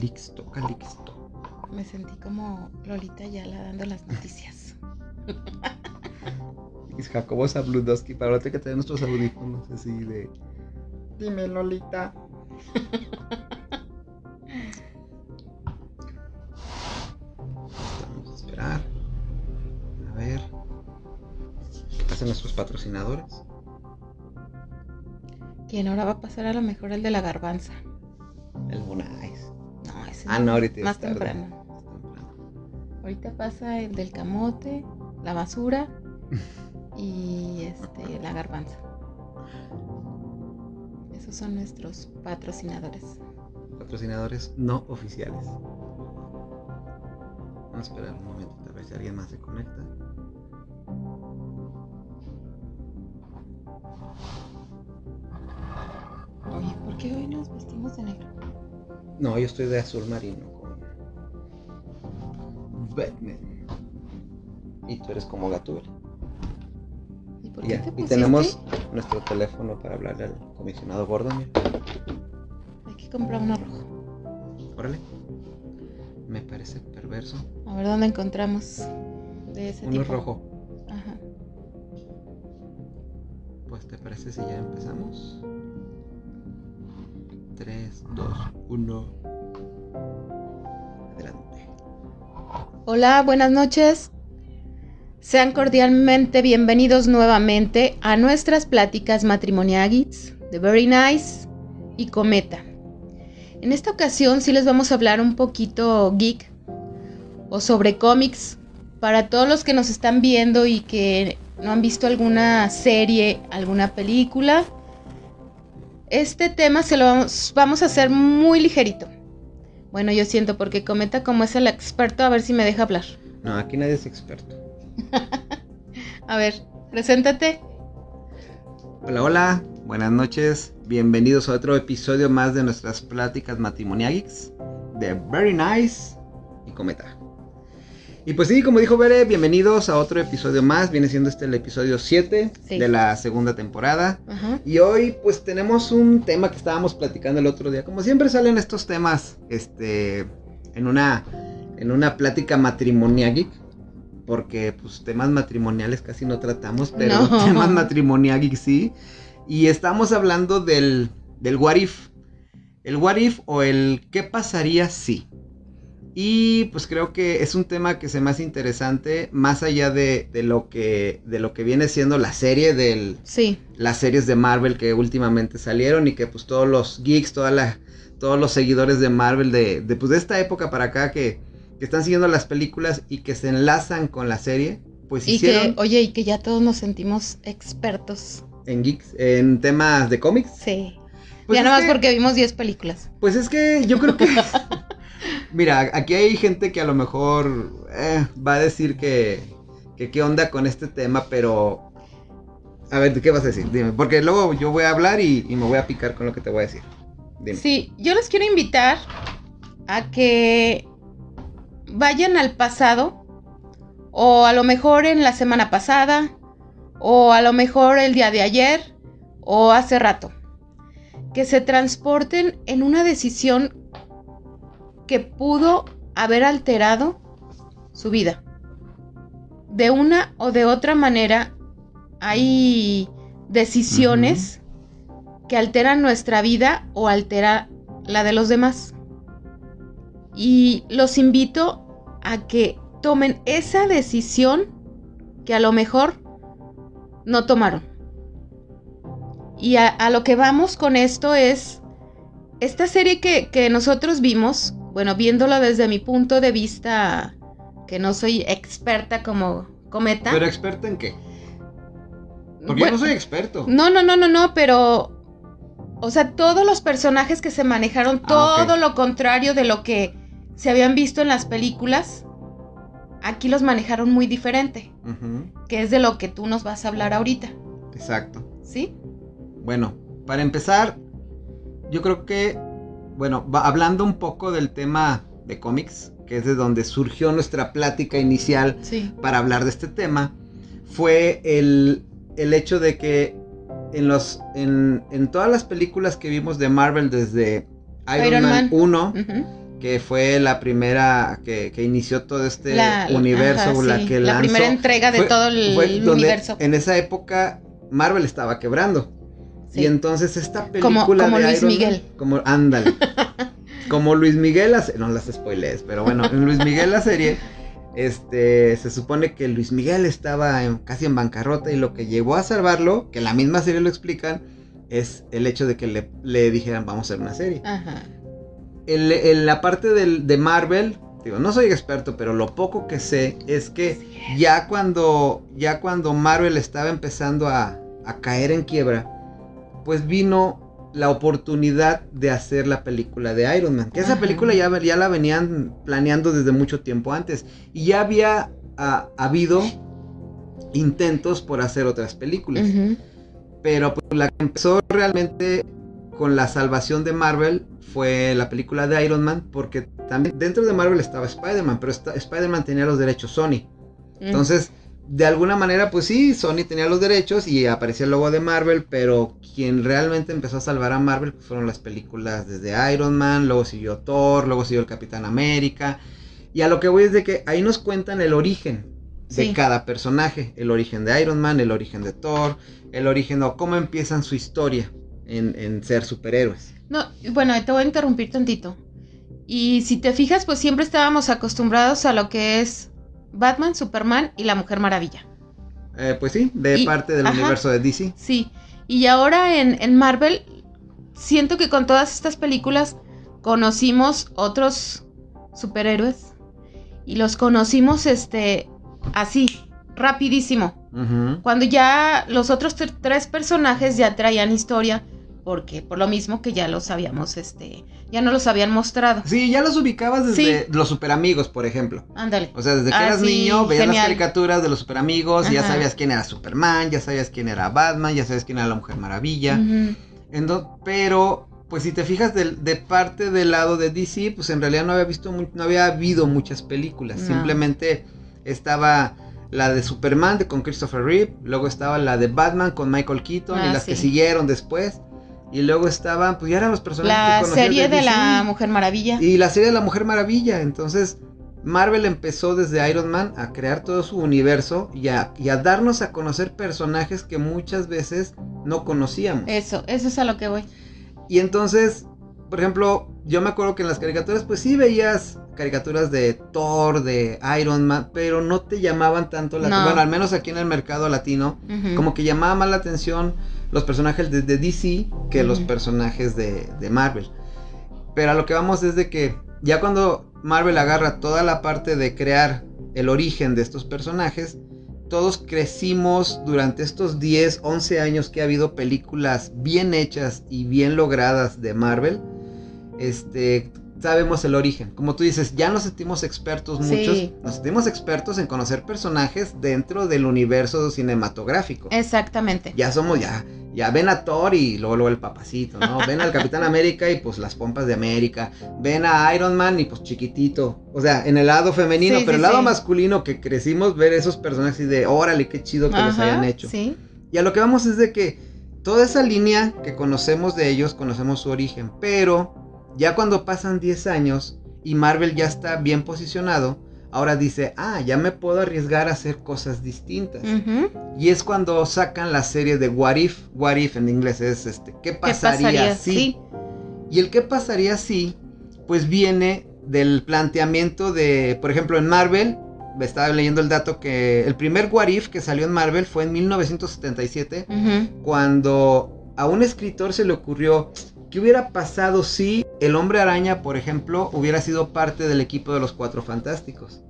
Listo, Calixto. Me sentí como Lolita Yala dando las noticias. Es Jacobo Zabludowski, para ahora que tener nuestros audífonos así de. Dime, Lolita. Vamos a esperar. A ver. ¿Qué pasan nuestros patrocinadores? ¿Quién ahora va a pasar a lo mejor el de la garbanza? Ah, no, ahorita Más tarde. temprano. Ahorita pasa el del camote, la basura y este la garbanza. Esos son nuestros patrocinadores. Patrocinadores no oficiales. Vamos a esperar un momento ver si alguien más se conecta. Oye, ¿por qué hoy nos vestimos de negro? No, yo estoy de azul marino con Batman. Y tú eres como Gatúbela. ¿Y por qué ya, te y tenemos nuestro teléfono para hablarle al comisionado Gordon. mira. Hay que comprar uno rojo. Órale. Me parece perverso. A ver dónde encontramos de ese Uno tipo. rojo. Ajá. Pues te parece si ya empezamos. 3, 2, 1. Adelante. Hola, buenas noches. Sean cordialmente bienvenidos nuevamente a nuestras pláticas matrimoniagis de Very Nice y Cometa. En esta ocasión sí les vamos a hablar un poquito geek o sobre cómics para todos los que nos están viendo y que no han visto alguna serie, alguna película. Este tema se lo vamos, vamos a hacer muy ligerito. Bueno, yo siento porque Cometa como es el experto, a ver si me deja hablar. No, aquí nadie es experto. A ver, preséntate. Hola, hola, buenas noches. Bienvenidos a otro episodio más de nuestras pláticas matrimoniales de Very Nice y Cometa. Y pues sí, como dijo Bere, bienvenidos a otro episodio más. Viene siendo este el episodio 7 Sí. de la segunda temporada. Ajá. Y hoy pues tenemos un tema que estábamos platicando el otro día. Como siempre salen estos temas este, en, una, en una plática matrimonial Porque pues temas matrimoniales casi no tratamos, pero No. temas matrimonial sí. Y estamos hablando del, del what if. El what if o el qué pasaría si. Y pues creo que es un tema que se me hace interesante, más allá de, de lo, que, de lo que viene siendo la serie del, Sí, las series de Marvel que últimamente salieron y que pues todos los geeks, toda la, todos los seguidores de Marvel de, de, pues, de esta época para acá que, que están siguiendo las películas y que se enlazan con la serie, pues y hicieron que, oye, y que ya todos nos sentimos expertos. en geeks, en temas de cómics. Sí. Pues ya nada más que- porque vimos 10 películas. Pues es que yo creo que... Mira, aquí hay gente que a lo mejor eh, va a decir que, que qué onda con este tema, pero... A ver, ¿qué vas a decir? Dime, porque luego yo voy a hablar y, y me voy a picar con lo que te voy a decir. Dime. Sí, yo les quiero invitar a que vayan al pasado, o a lo mejor en la semana pasada, o a lo mejor el día de ayer, o hace rato. Que se transporten en una decisión que pudo haber alterado su vida. De una o de otra manera, hay decisiones que alteran nuestra vida o altera la de los demás. Y los invito a que tomen esa decisión que a lo mejor no tomaron. Y a, a lo que vamos con esto es esta serie que, que nosotros vimos, bueno, viéndolo desde mi punto de vista, que no soy experta como cometa. ¿Pero experto en qué? Porque Bueno, yo no soy experto. no, no, no, no, no, pero. O sea, todos los personajes que se manejaron, Ah, todo lo contrario de lo que se habían visto en las películas. aquí los manejaron muy diferente, que es de lo que tú nos vas a hablar ahorita, Exacto. ¿sí? Bueno, para empezar, yo creo que, bueno, va- hablando un poco del tema de cómics, que es de donde surgió nuestra plática inicial Sí. para hablar de este tema, fue el, el hecho de que en, los, en, en todas las películas que vimos de Marvel desde Iron, Iron Man, Man. 1, Ujú. que fue la primera que, que inició todo este La- universo, ajá, la sí, que la lanzó, primera entrega de fue- todo el fue universo. En esa época Marvel estaba quebrando. Sí. Y entonces esta Como- película como de Luis Iron Man- Miguel. como ándale. como Luis Miguel, la no las spoilees, pero bueno, en Luis Miguel la serie este se supone que Luis Miguel estaba en- casi en bancarrota y lo que llevó a salvarlo, que en la misma serie lo explican, es el hecho de que le, le dijeran vamos a hacer una serie. Ajá. En, en la parte del- de Marvel, digo, no soy experto, pero lo poco que sé es que ya cuando, ya cuando Marvel estaba empezando a, a caer en quiebra, pues vino la oportunidad de hacer la película de Iron Man. Que esa Ajá. película ya, ya la venían planeando desde mucho tiempo antes. Y ya había ah, habido intentos por hacer otras películas. Pero pues, la que empezó realmente con la salvación de Marvel fue la película de Iron Man, porque también dentro de Marvel estaba Spider-Man, pero Spider-Man tenía los derechos Sony. Entonces, de alguna manera, pues sí, Sony tenía los derechos y aparecía el logo de Marvel, pero quien realmente empezó a salvar a Marvel pues, fueron las películas desde Iron Man, luego siguió Thor, luego siguió el Capitán América. Y a lo que voy es de que ahí nos cuentan el origen de Sí. cada personaje, el origen de Iron Man, el origen de Thor, el origen o cómo empiezan su historia en, en ser superhéroes. No, bueno, te voy a interrumpir tantito. Y si te fijas, pues siempre estábamos acostumbrados a lo que es Batman, Superman y la Mujer Maravilla. Eh, pues sí, de Y- parte del ajá. universo de DC. Sí. Y ahora en, en Marvel, siento que con todas estas películas conocimos otros superhéroes. Y los conocimos, este, así, rapidísimo. Cuando ya los otros tre- tres personajes ya traían historia, porque por lo mismo que ya los habíamos, este, ya no los habían mostrado. Sí, ya los ubicabas desde Sí. los superamigos, por ejemplo. Ándale. O sea, desde que Ah, eras sí, niño, veías las caricaturas de los superamigos, y ya sabías quién era Superman, ya sabías quién era Batman, ya sabías quién era la Mujer Maravilla. Pero, pues si te fijas del- de, parte del lado de DC, pues en realidad no había visto, no había habido muchas películas. No. Simplemente estaba la de Superman de, con Christopher Reeve, luego estaba la de Batman con Michael Keaton y Ah, las que siguieron después. Y luego estaban, pues ya eran los personajes La serie de la Mujer Maravilla. Y la serie de la Mujer Maravilla. Entonces, Marvel empezó desde Iron Man a crear todo su universo y a, y a darnos a conocer personajes que muchas veces no conocíamos. Eso, eso es a lo que voy. Y entonces, por ejemplo, yo me acuerdo que en las caricaturas, pues sí veías caricaturas de Thor, de Iron Man, pero no te llamaban tanto la No. Bueno, al menos aquí en el mercado latino, como que llamaba más la atención los personajes de, de DC que los personajes de, de Marvel. Pero a lo que vamos es de que ya cuando Marvel agarra toda la parte de crear el origen de estos personajes, todos crecimos durante estos 10, 11 años que ha habido películas bien hechas y bien logradas de Marvel. Este, sabemos el origen. Como tú dices, ya nos sentimos expertos Sí. muchos. Nos sentimos expertos en conocer personajes dentro del universo cinematográfico. Exactamente. Ya somos, ya, ya ven a Thor y luego, luego el papacito, ¿no? Ven al Capitán América y pues las pompas de América. Ven a Iron Man y pues chiquitito. O sea, en el lado femenino, Sí, pero sí, el lado sí. masculino que crecimos ver esos personajes y de órale, qué chido que los Ajá, hayan hecho. Sí. Y a lo que vamos es de que toda esa línea que conocemos de ellos, conocemos su origen. Pero ya cuando pasan 10 años y Marvel ya está bien posicionado, ahora dice, ah, ya me puedo arriesgar a hacer cosas distintas. Y es cuando sacan la serie de What If. What If en inglés es este, ¿qué ¿Qué pasaría, si? Sí. Y el qué pasaría si, pues viene del planteamiento de, por ejemplo, en Marvel, estaba leyendo el dato que el primer What If que salió en Marvel fue en 1977, Ujú. cuando a un escritor se le ocurrió, ¿qué hubiera pasado si el hombre araña, por ejemplo, hubiera sido parte del equipo de los Cuatro Fantásticos?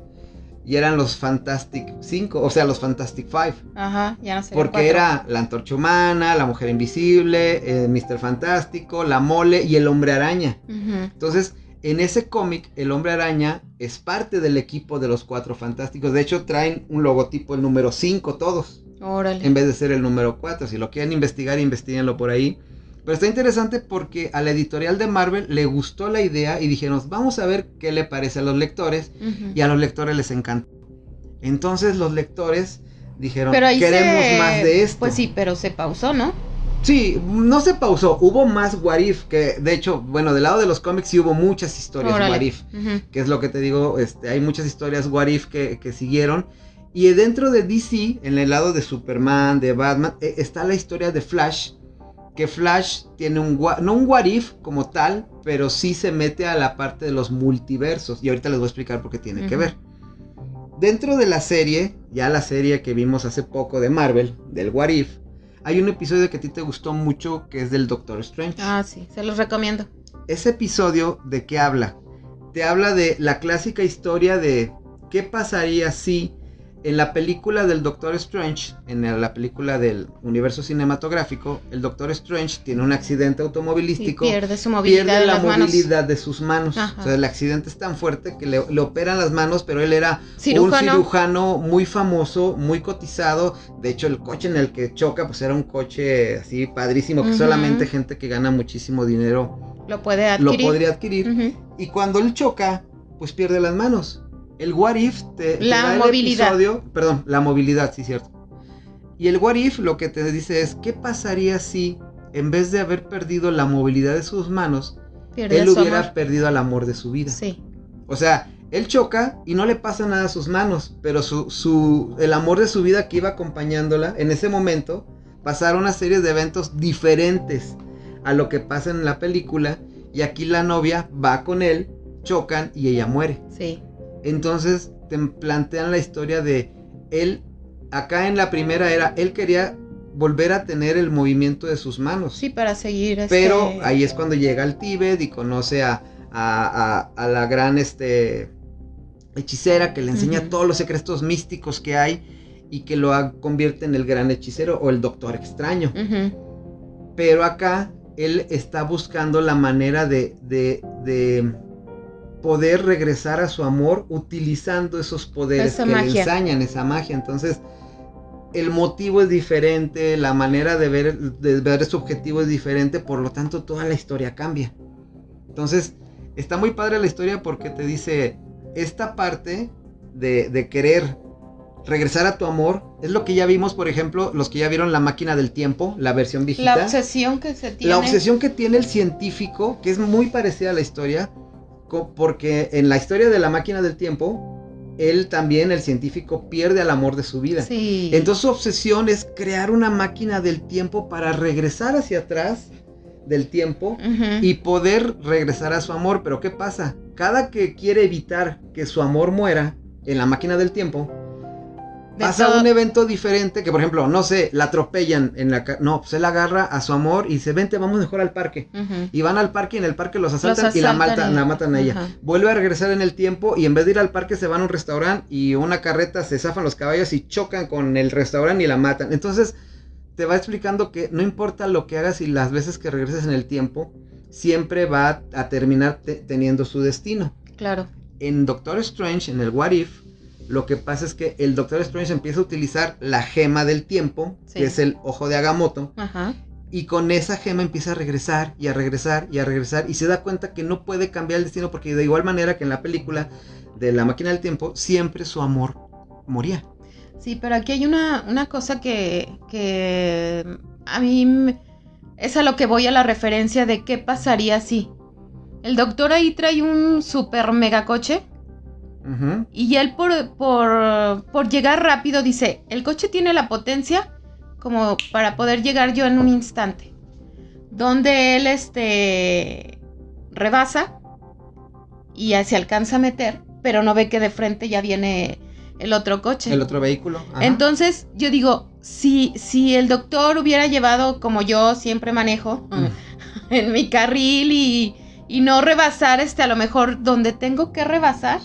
Y eran los Fantastic 5, o sea, los Fantastic Five. Ajá, ya no sé. Porque era la antorcha humana, la mujer invisible, eh, Mr. Fantástico, la mole y el hombre araña. Entonces, En ese cómic, el hombre araña es parte del equipo de los cuatro fantásticos. De hecho, traen un logotipo, el número 5 todos. Órale. En vez de ser el número 4. Si lo quieren investigar, investiguenlo por ahí. Pero está interesante porque a la editorial de Marvel le gustó la idea y dijeron, vamos a ver qué le parece a los lectores. Ujú. Y a los lectores les encantó. Entonces los lectores dijeron, Pero queremos se- más de esto. Pues sí, pero se pausó, ¿no? Sí, no se pausó, hubo más What If, que de hecho, bueno, del lado de los cómics sí hubo muchas historias Órale. What If, Ujú. que es lo que te digo, este, hay muchas historias What If que, que siguieron. Y dentro de DC, en el lado de Superman, de Batman, eh, está la historia de Flash, que Flash tiene un, no un What If como tal, pero sí se mete a la parte de los multiversos. Y ahorita les voy a explicar por qué tiene que ver. Dentro de la serie, ya la serie que vimos hace poco de Marvel, del What If, hay un episodio que a ti te gustó mucho que es del Doctor Strange. Ah, sí, se los recomiendo. Ese episodio, ¿de qué habla? Te habla de la clásica historia de qué pasaría si en la película del Doctor Strange, en la película del universo cinematográfico, el Doctor Strange tiene un accidente Y automovilístico. pierde su movilidad Pierde de la las manos. movilidad de sus manos. Ajá. O sea, el accidente es tan fuerte que le, le operan las manos, pero él era Cirujano. un cirujano muy famoso, muy cotizado. De hecho, el coche en el que choca, pues era un coche así padrísimo, que solamente gente que gana muchísimo dinero Lo puede lo adquirir. podría adquirir. Y cuando él choca, pues pierde las manos. El What If te, te La da el movilidad. episodio- perdón, la movilidad, sí, cierto. Y el What If lo que te dice es, ¿qué pasaría si en vez de haber perdido la movilidad de sus manos, Pierde él hubiera amor. perdido al amor de su vida? Sí. O sea, él choca y no le pasa nada a sus manos, pero su, su, el amor de su vida que iba acompañándola en ese momento pasaron una serie de eventos diferentes a lo que pasa en la película y aquí la novia va con él, chocan y ella muere. Sí. Entonces te plantean la historia de él, acá en la primera era, él quería volver a tener el movimiento de sus manos. Sí, para seguir. este, Pero ahí es cuando llega al Tíbet y conoce a, a- a- a la gran este, hechicera que le enseña todos los secretos místicos que hay y que lo convierte en el gran hechicero o el doctor extraño. Pero acá él está buscando la manera de, de- de poder regresar a su amor utilizando esos poderes Esa que le magia. ensañan, esa magia. Entonces, el motivo es diferente, la manera de ver, de ver su objetivo es diferente, por lo tanto, toda la historia cambia. Entonces, está muy padre la historia porque te dice, esta parte de, de querer regresar a tu amor, es lo que ya vimos, por ejemplo, los que ya vieron la máquina del tiempo, la versión viejita. La obsesión que se tiene. La obsesión que tiene el científico, que es muy parecida a la historia, porque en la historia de la máquina del tiempo, él también, el científico, pierde al amor de su vida. Sí. Entonces su obsesión es crear una máquina del tiempo para regresar hacia atrás del tiempo y poder regresar a su amor. Pero ¿qué pasa? Cada que quiere evitar que su amor muera en la máquina del tiempo, pasa todo- un evento diferente que, por ejemplo, no sé, la atropellan en la... No, pues él agarra a su amor y dice, vente, vamos mejor al parque. Y van al parque y en el parque los asaltan, Los y la matan, y- la matan a ella. Vuelve a regresar en el tiempo y en vez de ir al parque se van a un restaurante y una carreta se zafan los caballos y chocan con el restaurante y la matan. Entonces te va explicando que no importa lo que hagas y las veces que regreses en el tiempo, siempre va a, a terminar te- teniendo su destino. Claro. En Doctor Strange, en el What If, lo que pasa es que el Doctor Strange empieza a utilizar la gema del tiempo, Sí. que es el ojo de Agamotto, Ajá. y con esa gema empieza a regresar y a regresar y a regresar y se da cuenta que no puede cambiar el destino porque de igual manera que en la película de la máquina del tiempo siempre su amor moría. Sí, pero aquí hay una, una cosa que, que a mí es a lo que voy a la referencia de qué pasaría si el doctor ahí trae un super mega coche Y él por, por, por llegar rápido dice, el coche tiene la potencia como para poder llegar yo en un instante. Donde él este rebasa y se alcanza a meter, pero no ve que de frente ya viene el otro coche. El otro vehículo. ajá. Entonces, yo digo, si, si el doctor hubiera llevado, como yo siempre manejo, Mm. en mi carril y, y no rebasar, este, a lo mejor donde tengo que rebasar,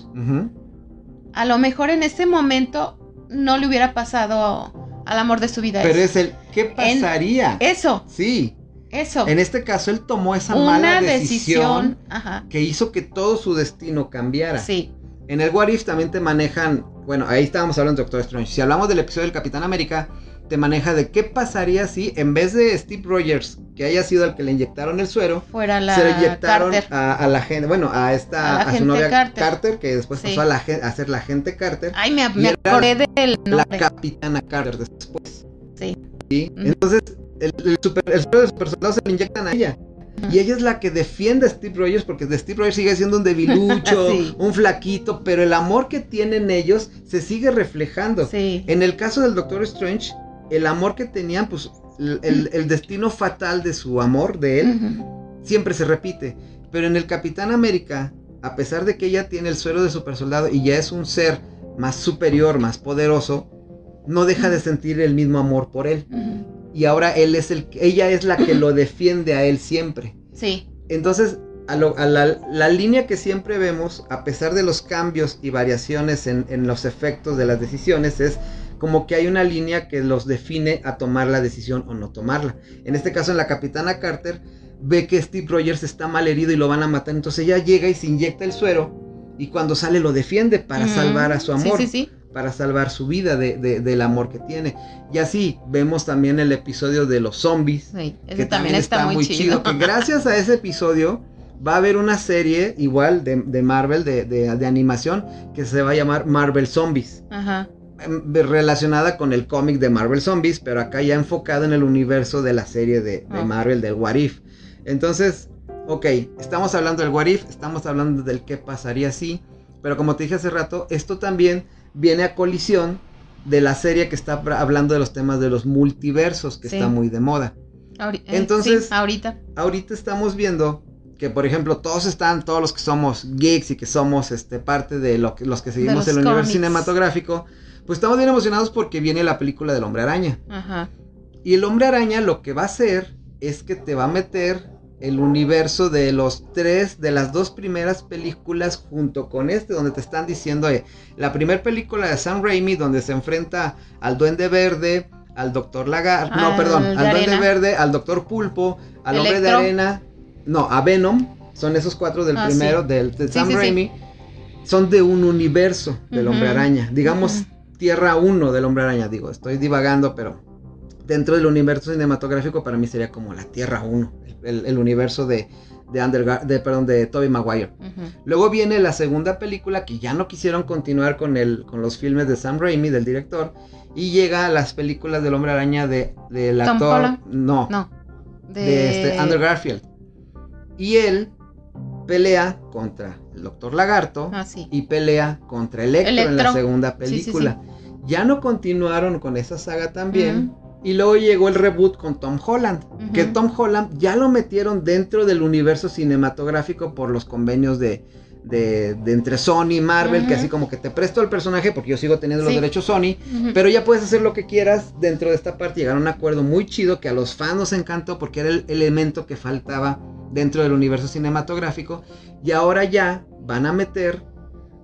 a lo mejor en ese momento no le hubiera pasado al amor de su vida. Pero eso. es el ¿qué pasaría? Eso, Sí. Eso. En este caso, él tomó esa Una mala decisión, decisión. Ajá. que hizo que todo su destino cambiara. Sí. En el What If también te manejan, bueno, ahí estábamos hablando de Doctor Strange. Si hablamos del episodio del Capitán América, te maneja de qué pasaría si en vez de Steve Rogers, que haya sido el que le inyectaron el suero, Fuera la se lo inyectaron a, a la gente, bueno, a esta, A a, la su novia Carter. Carter, que después Sí. pasó a, la, a ser la gente Carter, Ay, me, me acordé del la nombre. capitana Carter después. Sí. ¿sí? Ujú. Entonces, el, el super, el suero de super soldado se lo inyectan a ella. Y ella es la que defiende a Steve Rogers porque de Steve Rogers sigue siendo un debilucho, Sí. un flaquito, pero el amor que tienen ellos se sigue reflejando. Sí. En el caso del Doctor Strange, el amor que tenían, pues el, destino fatal de su amor, de él, siempre se repite. Pero en el Capitán América, a pesar de que ella tiene el suero de super soldado y ya es un ser más superior, más poderoso, no deja de sentir el mismo amor por él. Y ahora él es el, ella es la que lo defiende a él siempre. Sí. Entonces, a, lo- a la, la línea que siempre vemos, a pesar de los cambios y variaciones en, en los efectos de las decisiones, es como que hay una línea que los define a tomar la decisión o no tomarla. En este caso, en la Capitana Carter, ve que Steve Rogers está mal herido y lo van a matar, entonces ella llega y se inyecta el suero y cuando sale lo defiende para salvar a su amor Sí, sí, sí. para salvar su vida de- de- del amor que tiene. Y así vemos también el episodio de los zombies, que también está, muy chido. Que gracias a ese episodio va a haber una serie igual de, de Marvel, de, de- de animación, que se va a llamar Marvel Zombies. Ajá. Em, Relacionada con el cómic de Marvel Zombies, pero acá ya enfocado en el universo de la serie de, de. Marvel, del What If. Entonces, ok, estamos hablando del What If, estamos hablando del qué pasaría si, pero como te dije hace rato, esto también viene a colisión de la serie que está hablando de los temas de los multiversos, que Sí. está muy de moda. Ahori- eh, Entonces- sí, ahorita. Ahorita estamos viendo que, por ejemplo, todos están, todos los que somos geeks y que somos este, parte de lo que, los que seguimos el universo cinematográfico, pues estamos bien emocionados porque viene la película del hombre araña. Ajá. Y el hombre araña lo que va a hacer es que te va a meter el universo de los tres, de las dos primeras películas junto con este, donde te están diciendo eh, la primera película de Sam Raimi, donde se enfrenta al Duende Verde, al Doctor Lagar, no, perdón, al Duende. Verde, al Doctor Pulpo, al Hombre de. Arena, no, a Venom, son esos cuatro del Ah, primero, sí. del de Sam sí, sí. Raimi, son de un universo del. Hombre Araña, digamos. Tierra 1 del Hombre Araña, digo, estoy divagando, pero dentro del universo cinematográfico para mí sería como la Tierra 1, el, el universo de, de, de, perdón, de Tobey Maguire. Luego viene la segunda película que ya no quisieron continuar con, el, con los filmes de Sam Raimi, del director, y llega a las películas del Hombre Araña de, del Tom actor... No, No. de este Andrew Garfield. Y él pelea contra el Doctor Lagarto Ah, sí. y pelea contra Electro, en la Electro. segunda Sí, sí, sí. película. Ya no continuaron con esa saga también. Y luego llegó el reboot con Tom Holland. Que Tom Holland ya lo metieron dentro del universo cinematográfico por los convenios de, de, de entre Sony y Marvel. Que así como que te presto el personaje porque yo sigo teniendo los derechos Sony. Pero ya puedes hacer lo que quieras dentro de esta parte. Llegaron a un acuerdo muy chido que a los fans nos encantó porque era el elemento que faltaba dentro del universo cinematográfico. Y ahora ya van a meter,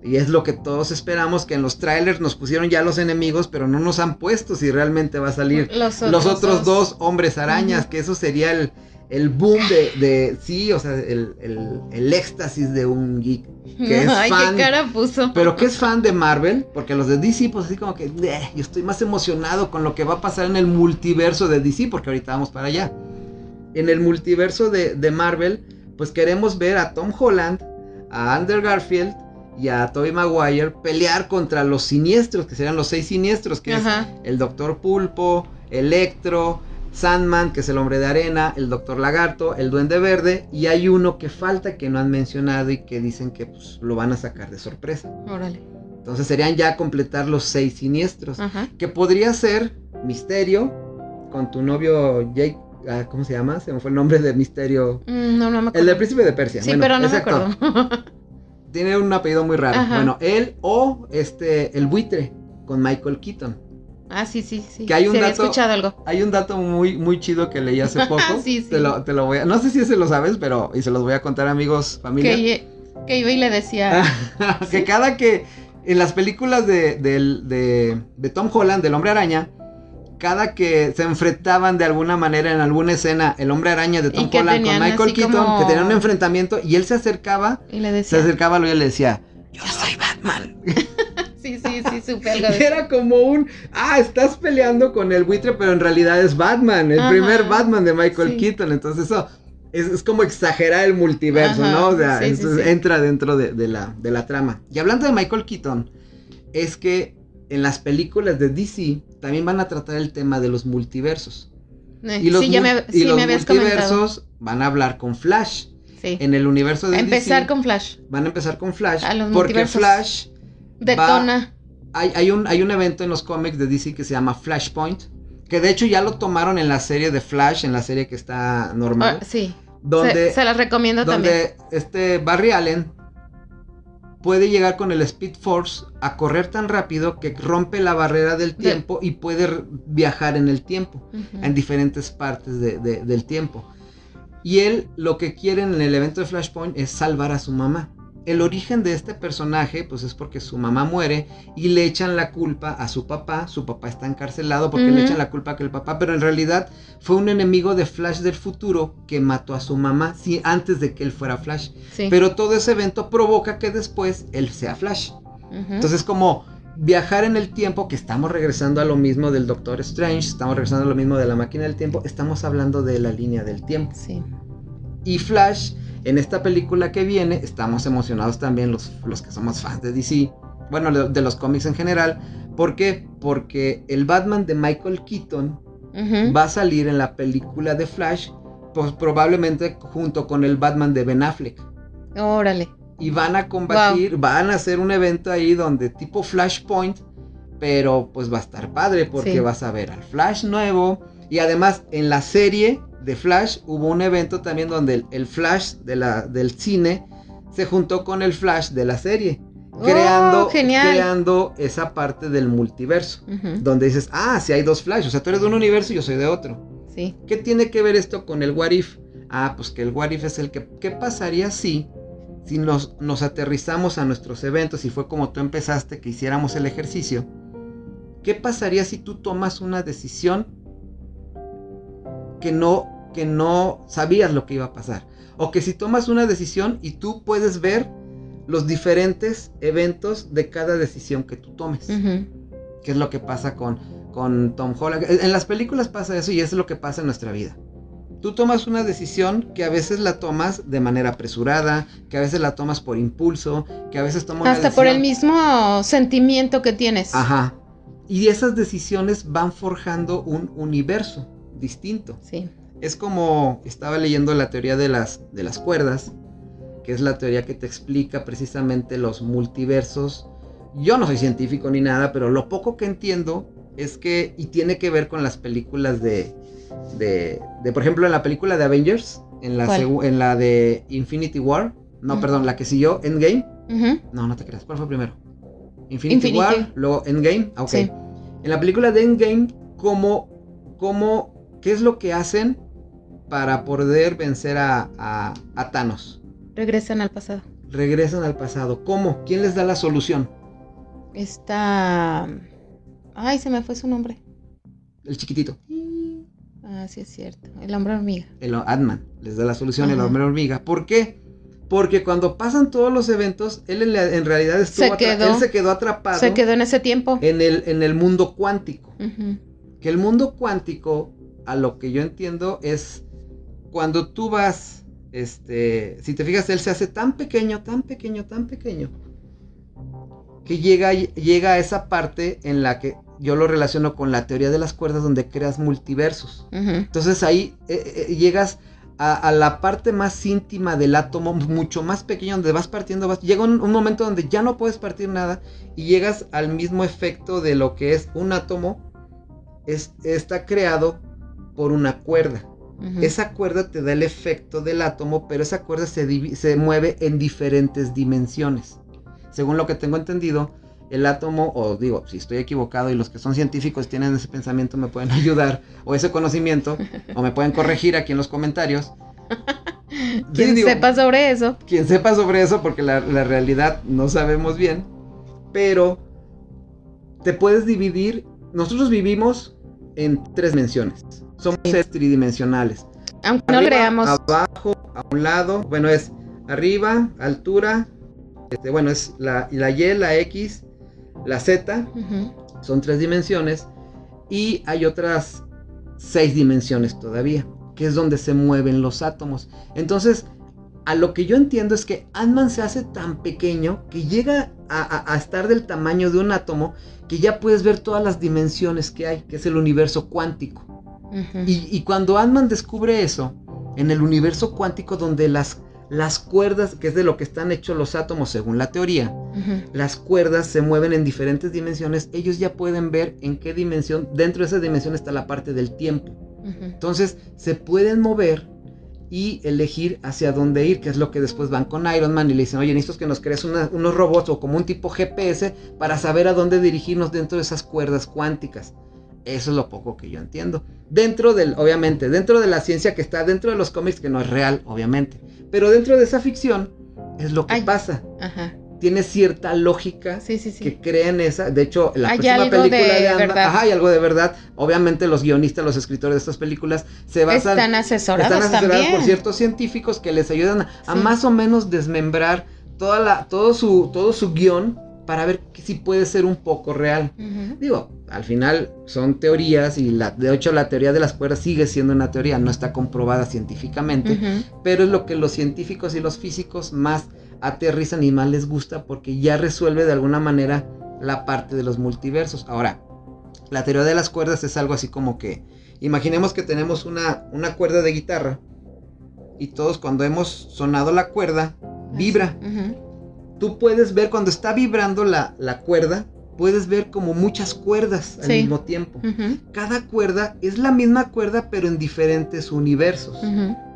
y es lo que todos esperamos, que en los trailers nos pusieron ya los enemigos, pero no nos han puesto si realmente va a salir los los otros dos hombres arañas, que eso sería el, el boom de, de- sí, o sea, el, el- el éxtasis de un geek. que es Ay, fan. qué cara puso. Pero que es fan de Marvel, porque los de DC, pues así como que "Bleh", yo estoy más emocionado con lo que va a pasar en el multiverso de DC, porque ahorita vamos para allá. En el multiverso de, de Marvel, pues queremos ver a Tom Holland, a Andrew Garfield y a Tobey Maguire pelear contra los siniestros, que serían los seis siniestros, que Ajá. es el Doctor Pulpo, Electro, Sandman, que es el hombre de arena, el Doctor Lagarto, el Duende Verde, y hay uno que falta que no han mencionado y que dicen que pues, lo van a sacar de sorpresa. Órale. Entonces serían ya completar los seis siniestros. Ajá. Que podría ser Misterio con tu novio Jake. ah, ¿Cómo se llama? Se me fue el nombre de Misterio. Mm, No, no me acuerdo. El del príncipe de Persia. Sí, Bueno, pero no me acuerdo. Tiene un apellido muy raro. Ajá. Bueno, él o este el buitre con Michael Keaton. Ah, sí, sí, sí. Que hay un dato- escuchado algo. Hay un dato muy, muy chido que leí hace poco. Sí, sí. Te, lo, te lo voy a. No sé si ese lo sabes, pero. Y se los voy a contar, amigos, familia. Que, que iba y le decía. que cada que en las películas de, del- de- de Tom Holland, del hombre araña, cada que se enfrentaban de alguna manera en alguna escena el hombre araña de Tom Holland con Michael Keaton, como- que tenían un enfrentamiento y él se acercaba, Y le se decía. acercaba a y le decía, yo soy Batman. Sí, sí, sí, supe algo Y de eso. era como un, ah, estás peleando con el buitre, pero en realidad es Batman, el Ajá. primer Batman de Michael Sí. Keaton. Entonces eso es, es como exagerar el multiverso, Ajá, ¿no? O sea, sí, entonces sí. entra dentro de, de la, de la trama. Y hablando de Michael Keaton, es que en las películas de DC también van a tratar el tema de los multiversos. Eh, Y los, sí, ya me, mul- y sí, los me habías comentado. multiversos van a hablar con Flash. Sí. En el universo de Empezar DC con Flash. van a empezar con Flash. A los porque. Flash Detona. Hay, hay un, hay un evento en los cómics de DC que se llama Flashpoint. Que de hecho ya lo tomaron en la serie de Flash, en la serie que está normal. Ah, sí. donde se, se las recomiendo también. donde este Barry Allen puede llegar con el Speed Force a correr tan rápido que rompe la barrera del De- tiempo y puede viajar en el tiempo, en diferentes partes de- de- del tiempo. Y él lo que quiere en el evento de Flashpoint es salvar a su mamá. El origen de este personaje pues es porque su mamá muere y le echan la culpa a su papá, su papá está encarcelado porque le echan la culpa a que el papá, pero en realidad fue un enemigo de Flash del futuro que mató a su mamá sí, antes de que él fuera Flash. Sí. Pero todo ese evento provoca que después él sea Flash. Ujú. Entonces como viajar en el tiempo, que estamos regresando a lo mismo del Doctor Strange, estamos regresando a lo mismo de la máquina del tiempo, estamos hablando de la línea del tiempo. Sí. Y Flash, en esta película que viene, estamos emocionados también los, los que somos fans de DC, bueno, de, de los cómics en general. ¿Por qué? Porque el Batman de Michael Keaton va a salir en la película de Flash, pues probablemente junto con el Batman de Ben Affleck. Órale. Y van a combatir, van a hacer un evento ahí donde tipo Flashpoint, pero pues va a estar padre porque Sí. vas a ver al Flash nuevo. Y además en la serie de Flash hubo un evento también donde el, el Flash de la, del cine se juntó con el Flash de la serie. Oh, Creando, genial. creando esa parte del multiverso. Donde dices, ah, si hay dos Flash, o sea, tú eres de un universo y yo soy de otro. Sí. ¿Qué tiene que ver esto con el What If? Ah, pues que el What If es el que... ¿Qué pasaría si, si nos, nos aterrizamos a nuestros eventos y fue como tú empezaste, que hiciéramos el ejercicio? ¿Qué pasaría si tú tomas una decisión que no, que no sabías lo que iba a pasar? O que si tomas una decisión y tú puedes ver los diferentes eventos de cada decisión que tú tomes Ujú. que es lo que pasa con, con Tom Holland. En las películas pasa eso y es lo que pasa en nuestra vida. Tú tomas una decisión que a veces la tomas de manera apresurada, que a veces la tomas por impulso, que a veces tomas una Hasta por el mismo sentimiento que tienes. Ajá. Y esas decisiones van forjando un universo distinto. Sí. Es como estaba leyendo la teoría de las, de las cuerdas, que es la teoría que te explica precisamente los multiversos. Yo no soy científico ni nada, pero lo poco que entiendo es que, y tiene que ver con las películas de, de, de, por ejemplo, en la película de Avengers, en la, en la de Infinity War, no, perdón, la que siguió, Endgame, no, no te creas, ¿cuál fue primero? Infinity, Infinity. War, luego Endgame, ah, ok. Sí. En la película de Endgame, ¿cómo, cómo, qué es lo que hacen para poder vencer a, a- a Thanos? Regresan al pasado. Regresan al pasado. ¿Cómo? ¿Quién les da la solución? Está. Ay, se me fue su nombre. El chiquitito. Ah, sí es cierto. El hombre hormiga. El Ant-Man les da la solución, el hombre hormiga. ¿Por qué? Porque cuando pasan todos los eventos, él en, la- en realidad estuvo Se quedó. él se quedó atrapado Se quedó en ese tiempo. en, el, en el mundo cuántico. Que el mundo cuántico, a lo que yo entiendo, es cuando tú vas, este, si te fijas, él se hace tan pequeño, tan pequeño, tan pequeño, que llega, llega a esa parte en la que yo lo relaciono con la teoría de las cuerdas donde creas multiversos. Entonces ahí eh, eh, llegas a, a la parte más íntima del átomo, mucho más pequeño, donde vas partiendo, vas, llega un, un momento donde ya no puedes partir nada y llegas al mismo efecto de lo que es un átomo, es, está creado por una cuerda. Ujú. Esa cuerda te da el efecto del átomo, pero esa cuerda se, se mueve en diferentes dimensiones. Según lo que tengo entendido, el átomo, o digo, si estoy equivocado y los que son científicos tienen ese pensamiento me pueden ayudar, o ese conocimiento, o me pueden corregir aquí en los comentarios. Sí, Quien digo, sepa sobre eso. quien sepa sobre eso, porque la, la realidad no sabemos bien, pero te puedes dividir. Nosotros vivimos en tres dimensiones. Somos seres tridimensionales. Aunque no creamos. Abajo, a un lado, bueno, es arriba, altura, este, bueno, es la, la Y, la X, la Z, son tres dimensiones, y hay otras seis dimensiones todavía, que es donde se mueven los átomos. Entonces, a lo que yo entiendo es que Ant-Man se hace tan pequeño que llega a, estar del tamaño de un átomo que ya puedes ver todas las dimensiones que hay, que es el universo cuántico. Y, y, cuando Ant-Man descubre eso, en el universo cuántico donde las, las cuerdas, que es de lo que están hechos los átomos según la teoría, las cuerdas se mueven en diferentes dimensiones, ellos ya pueden ver en qué dimensión, dentro de esa dimensión está la parte del tiempo. Entonces se pueden mover y elegir hacia dónde ir, que es lo que después van con Iron Man y le dicen, oye, necesito que nos crees unos robots o como un tipo GPS para saber a dónde dirigirnos dentro de esas cuerdas cuánticas. Eso es lo poco que yo entiendo. Dentro del, obviamente, dentro de la ciencia que está dentro de los cómics, que no es real, obviamente. Pero dentro de esa ficción es lo que pasa. Ajá tiene cierta lógica que creen esa. De hecho, la próxima película de, Ant-Man, ajá, hay algo de verdad. Obviamente los guionistas, los escritores de estas películas se basan están asesorados, están asesorados por ciertos científicos que les ayudan a, más o menos desmembrar toda la todo su todo su guion para ver si puede ser un poco real. Digo, al final son teorías y la, de hecho la teoría de las cuerdas sigue siendo una teoría, no está comprobada científicamente, pero es lo que los científicos y los físicos más aterrizan y más les gusta porque ya resuelve de alguna manera la parte de los multiversos. Ahora, la teoría de las cuerdas es algo así como que, imaginemos que tenemos una, una cuerda de guitarra y todos cuando hemos sonado la cuerda, vibra. Tú puedes ver cuando está vibrando la, la, cuerda, puedes ver como muchas cuerdas al mismo tiempo. Cada cuerda es la misma cuerda pero en diferentes universos,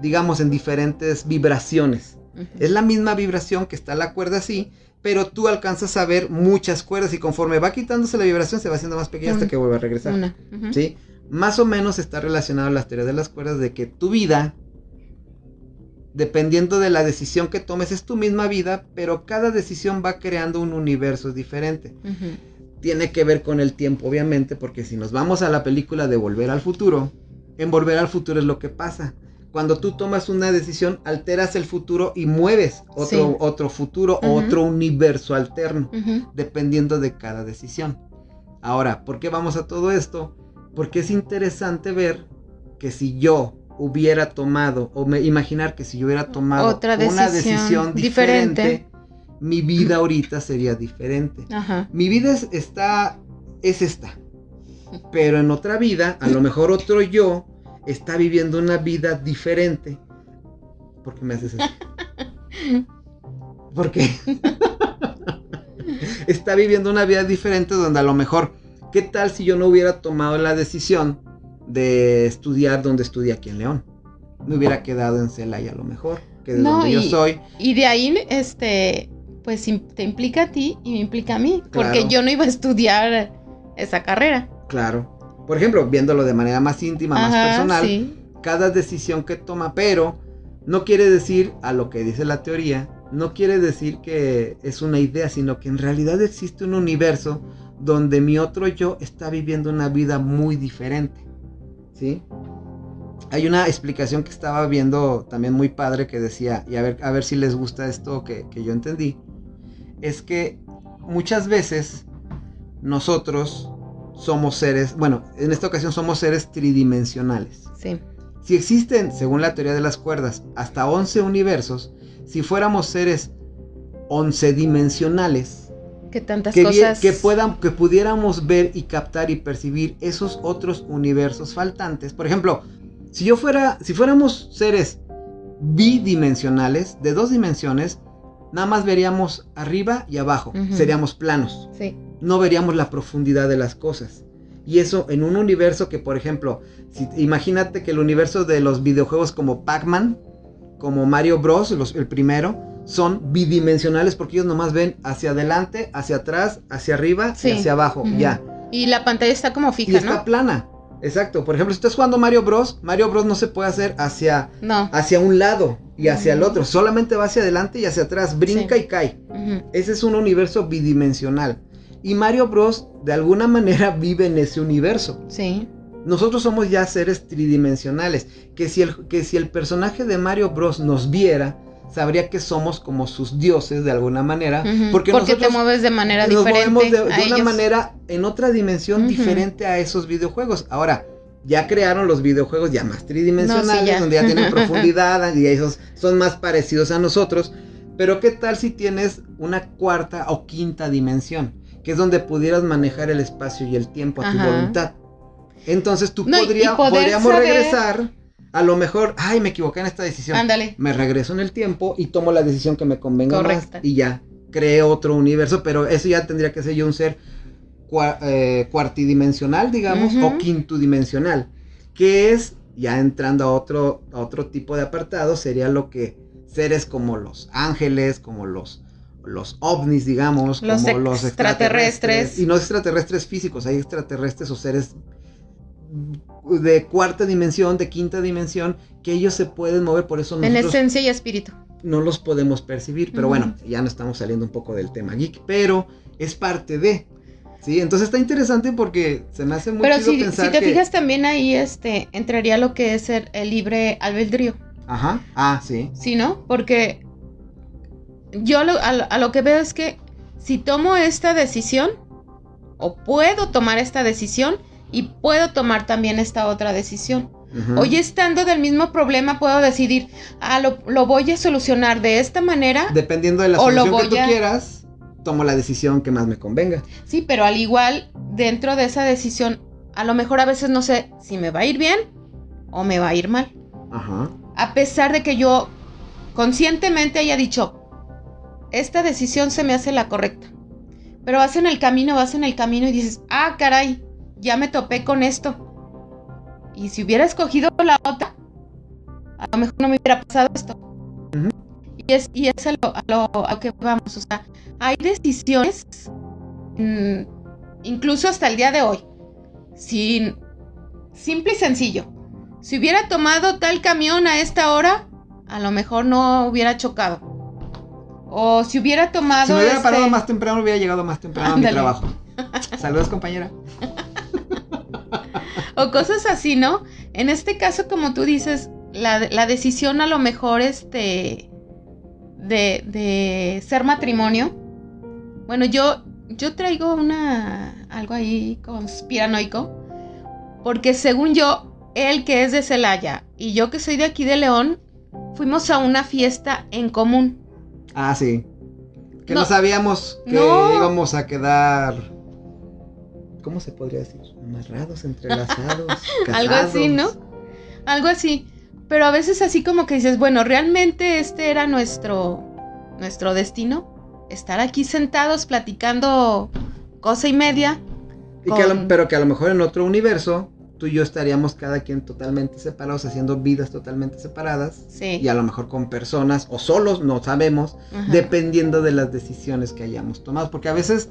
digamos en diferentes vibraciones. Es la misma vibración que está la cuerda así, pero tú alcanzas a ver muchas cuerdas y conforme va quitándose la vibración se va haciendo más pequeña hasta que vuelve a regresar. ¿Sí? Más o menos está relacionado a la teoría de las cuerdas de que tu vida, dependiendo de la decisión que tomes, es tu misma vida, pero cada decisión va creando un universo diferente. Tiene que ver con el tiempo, obviamente, porque si nos vamos a la película de Volver al Futuro, en Volver al Futuro es lo que pasa cuando tú tomas una decisión, alteras el futuro y mueves otro, otro futuro o otro universo alterno, dependiendo de cada decisión. Ahora, ¿por qué vamos a todo esto? Porque es interesante ver que si yo hubiera tomado, o me, imaginar que si yo hubiera tomado Otra una decisión diferente, mi vida ahorita sería diferente. Mi vida es, está, es esta. Pero en otra vida, a lo mejor otro yo está viviendo una vida diferente. ¿Por qué me haces eso? ¿Por qué? está viviendo una vida diferente donde a lo mejor, ¿qué tal si yo no hubiera tomado la decisión de estudiar donde estudié aquí en León? Me hubiera quedado en Celaya a lo mejor, que de donde yo soy. Y de ahí, este, pues te implica a ti y me implica a mí, porque yo no iba a estudiar esa carrera. Claro por ejemplo, viéndolo de manera más íntima, más personal, cada decisión que toma, pero no quiere decir a lo que dice la teoría, no quiere decir que es una idea, sino que en realidad existe un universo donde mi otro yo está viviendo una vida muy diferente. ¿Sí? Hay una explicación que estaba viendo también muy padre que decía, y a ver, a ver si les gusta esto que, que yo entendí, es que muchas veces nosotros somos seres, bueno, en esta ocasión somos seres tridimensionales. Sí. Si existen, según la teoría de las cuerdas, hasta 11 universos, si fuéramos seres 11 dimensionales, que tantas cosas que puedan que pudiéramos ver y captar y percibir esos otros universos faltantes. Por ejemplo, si yo fuera si fuéramos seres bidimensionales de dos dimensiones, nada más veríamos arriba y abajo, seríamos planos. Sí no veríamos la profundidad de las cosas. Y eso en un universo que, por ejemplo, si, imagínate que el universo de los videojuegos como Pac-Man, como Mario Bros, el primero, son bidimensionales porque ellos nomás ven hacia adelante, hacia atrás, hacia arriba y hacia abajo, ya. Y la pantalla está como fija, y está plana. Exacto. Por ejemplo, si estás jugando Mario Bros, Mario Bros no se puede hacer hacia, hacia un lado y hacia el otro. Solamente va hacia adelante y hacia atrás. Brinca y cae. Ese es un universo bidimensional. Y Mario Bros. de alguna manera vive en ese universo. Sí. nosotros somos ya seres tridimensionales, que si el, que si el personaje de Mario Bros nos viera, sabría que somos como sus dioses de alguna manera, Ujú, porque, porque te nosotros mueves de manera nos diferente. movemos de, a de una manera en otra dimensión diferente a esos videojuegos. Ahora, ya crearon los videojuegos ya más tridimensionales, No, sí, ya. donde ya tienen profundidad y esos son más parecidos a nosotros. Pero ¿qué tal si tienes una cuarta o quinta dimensión? Que es donde pudieras manejar el espacio y el tiempo a tu voluntad. Entonces tú No, podría- podríamos saber- regresar, a lo mejor, ay, me equivoqué en esta decisión Ándale. me regreso en el tiempo y tomo la decisión que me convenga Correcta. más y ya creo otro universo, pero eso ya tendría que ser yo un ser cua- eh, cuartidimensional, digamos, o quintudimensional, que es ya entrando a otro a otro tipo de apartado sería lo que seres como los ángeles, como los los ovnis, digamos, Los como los extraterrestres. extraterrestres y no extraterrestres físicos, hay extraterrestres o seres de cuarta dimensión, de quinta dimensión, que ellos se pueden mover, por eso En nosotros esencia y espíritu. no los podemos percibir. Pero bueno, ya no estamos saliendo un poco del tema geek, pero es parte de. Sí, entonces está interesante porque se me hace muy Pero chido si, pensar si te que- fijas también ahí este entraría lo que es el, el libre albedrío, Ajá, ah, sí. ¿sí no? Porque yo lo- a, lo- a lo que veo es que si tomo esta decisión, o puedo tomar esta decisión, y puedo tomar también esta otra decisión. Ujú. Hoy estando del mismo problema puedo decidir, ah, lo, lo voy a solucionar de esta manera. Dependiendo de la lo solución que tú a- quieras, tomo la decisión que más me convenga. Sí, pero al igual, dentro de esa decisión, a lo mejor a veces no sé si me va a ir bien o me va a ir mal. Ajá. A pesar de que yo conscientemente haya dicho, esta decisión se me hace la correcta. Pero vas en el camino, vas en el camino y dices, ah, caray, ya me topé con esto. Y si hubiera escogido la otra, a lo mejor no me hubiera pasado esto. Y es, y es a, lo, a lo- a lo que vamos. O sea, hay decisiones, mm, incluso hasta el día de hoy, sin, simple y sencillo. Si hubiera tomado tal camión a esta hora, a lo mejor no hubiera chocado. O si hubiera tomado. Si me hubiera este, parado más temprano, hubiera llegado más temprano a mi trabajo. Saludos, compañera. O cosas así, ¿no? En este caso, como tú dices, la, la decisión a lo mejor este. De, de ser matrimonio. Bueno, yo, yo traigo una. algo ahí conspiranoico. Porque según yo, él que es de Celaya y yo que soy de aquí de León, fuimos a una fiesta en común. Ah, sí. Que no, No. sabíamos que No. íbamos a quedar. ¿Cómo se podría decir? Amarrados, entrelazados. Algo así, ¿no? Algo así. Pero a veces así como que dices, bueno, realmente este era nuestro nuestro destino, estar aquí sentados platicando cosa y media. Y que a lo- con- pero que a lo mejor en otro universo, tú y yo estaríamos cada quien totalmente separados, haciendo vidas totalmente separadas. Sí. Y a lo mejor con personas o solos, no sabemos, Ajá. dependiendo de las decisiones que hayamos tomado. Porque a veces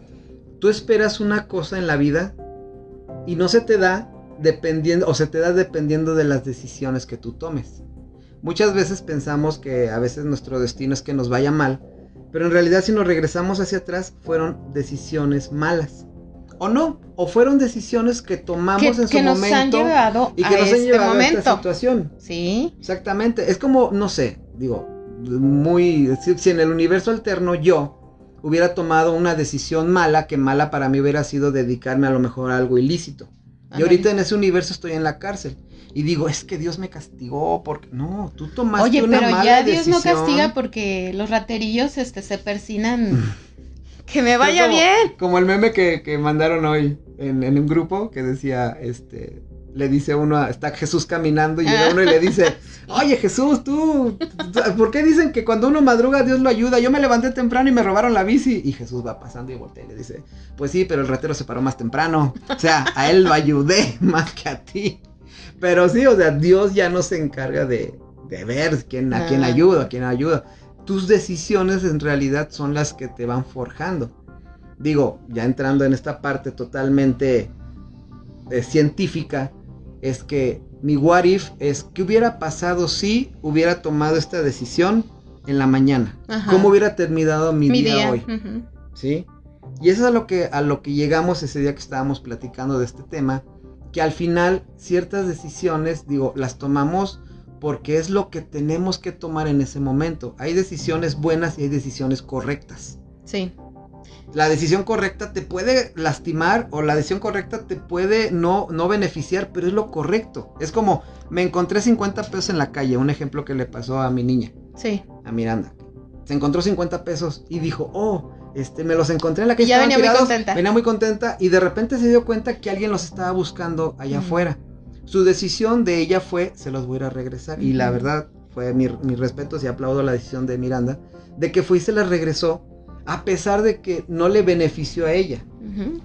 tú esperas una cosa en la vida y no se te da dependiendo, o se te da dependiendo de las decisiones que tú tomes. Muchas veces pensamos que a veces nuestro destino es que nos vaya mal, pero en realidad si nos regresamos hacia atrás fueron decisiones malas. O no, o fueron decisiones que tomamos que, en su que nos han momento llevado y a que nos han este llevado a esta situación. Sí. Exactamente. Es como, no sé, digo, muy. Si en el universo alterno yo hubiera tomado una decisión mala, que mala para mí hubiera sido dedicarme a lo mejor a algo ilícito. Y ahorita en ese universo estoy en la cárcel. Y digo, es que Dios me castigó porque. No, tú tomaste Oye, una pero mala ya Dios no decisión. castiga porque los raterillos este se persinan. que me vaya como- bien. Como el meme que, que mandaron hoy en, en un grupo que decía, este, le dice uno, a- está Jesús caminando y llega uno y le dice, oye Jesús, tú, tú- ¿por qué dicen que cuando uno madruga Dios lo ayuda? Yo me levanté temprano y me robaron la bici. Y Jesús va pasando y voltea y le dice, pues sí, pero el ratero se paró más temprano. O sea, a él lo ayudé más que a ti. Pero sí, o sea, Dios ya no se encarga de, de ver quién, a quién Ah. ayuda, a quién ayuda. Tus decisiones en realidad son las que te van forjando. Digo, ya entrando en esta parte totalmente eh, científica, es que mi what if es qué hubiera pasado si hubiera tomado esta decisión en la mañana. Ajá. ¿Cómo hubiera terminado mi, Mi día, día. hoy? ¿Sí? Y eso es a lo que a lo que llegamos ese día que estábamos platicando de este tema que al final ciertas decisiones, digo, las tomamos porque es lo que tenemos que tomar en ese momento. Hay decisiones buenas y hay decisiones correctas. Sí. La decisión correcta te puede lastimar o la decisión correcta te puede no, no beneficiar, pero es lo correcto. Es como, me encontré 50 pesos en la calle, un ejemplo que le pasó a mi niña, Sí. a Miranda. Se encontró 50 pesos y dijo, oh, este, me los encontré en la calle. Ya venía muy tirados". contenta. Venía muy contenta y de repente se dio cuenta que alguien los estaba buscando allá afuera. Su decisión de ella fue, se los voy a ir a regresar. Y la verdad, fue mi, mis respetos y aplaudo la decisión de Miranda, de que fue y se las regresó, a pesar de que no le benefició a ella,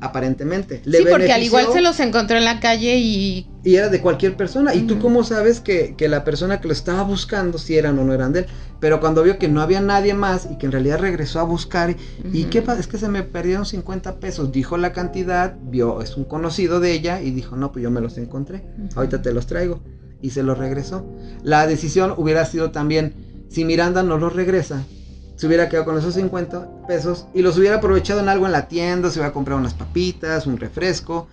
aparentemente. Le Sí, porque al igual se los encontró en la calle y Y era de cualquier persona. ¿Y tú cómo sabes que, que la persona que lo estaba buscando, si eran o no eran de él? Pero cuando vio que no había nadie más y que en realidad regresó a buscar, ¿y qué pasa? Es que se me perdieron 50 pesos. Dijo la cantidad, vio, es un conocido de ella y dijo, no, pues yo me los encontré. Ahorita te los traigo. Y se los regresó. La decisión hubiera sido también, si Miranda no los regresa, se hubiera quedado con esos 50 pesos y los hubiera aprovechado en algo en la tienda, se hubiera comprado unas papitas, un refresco.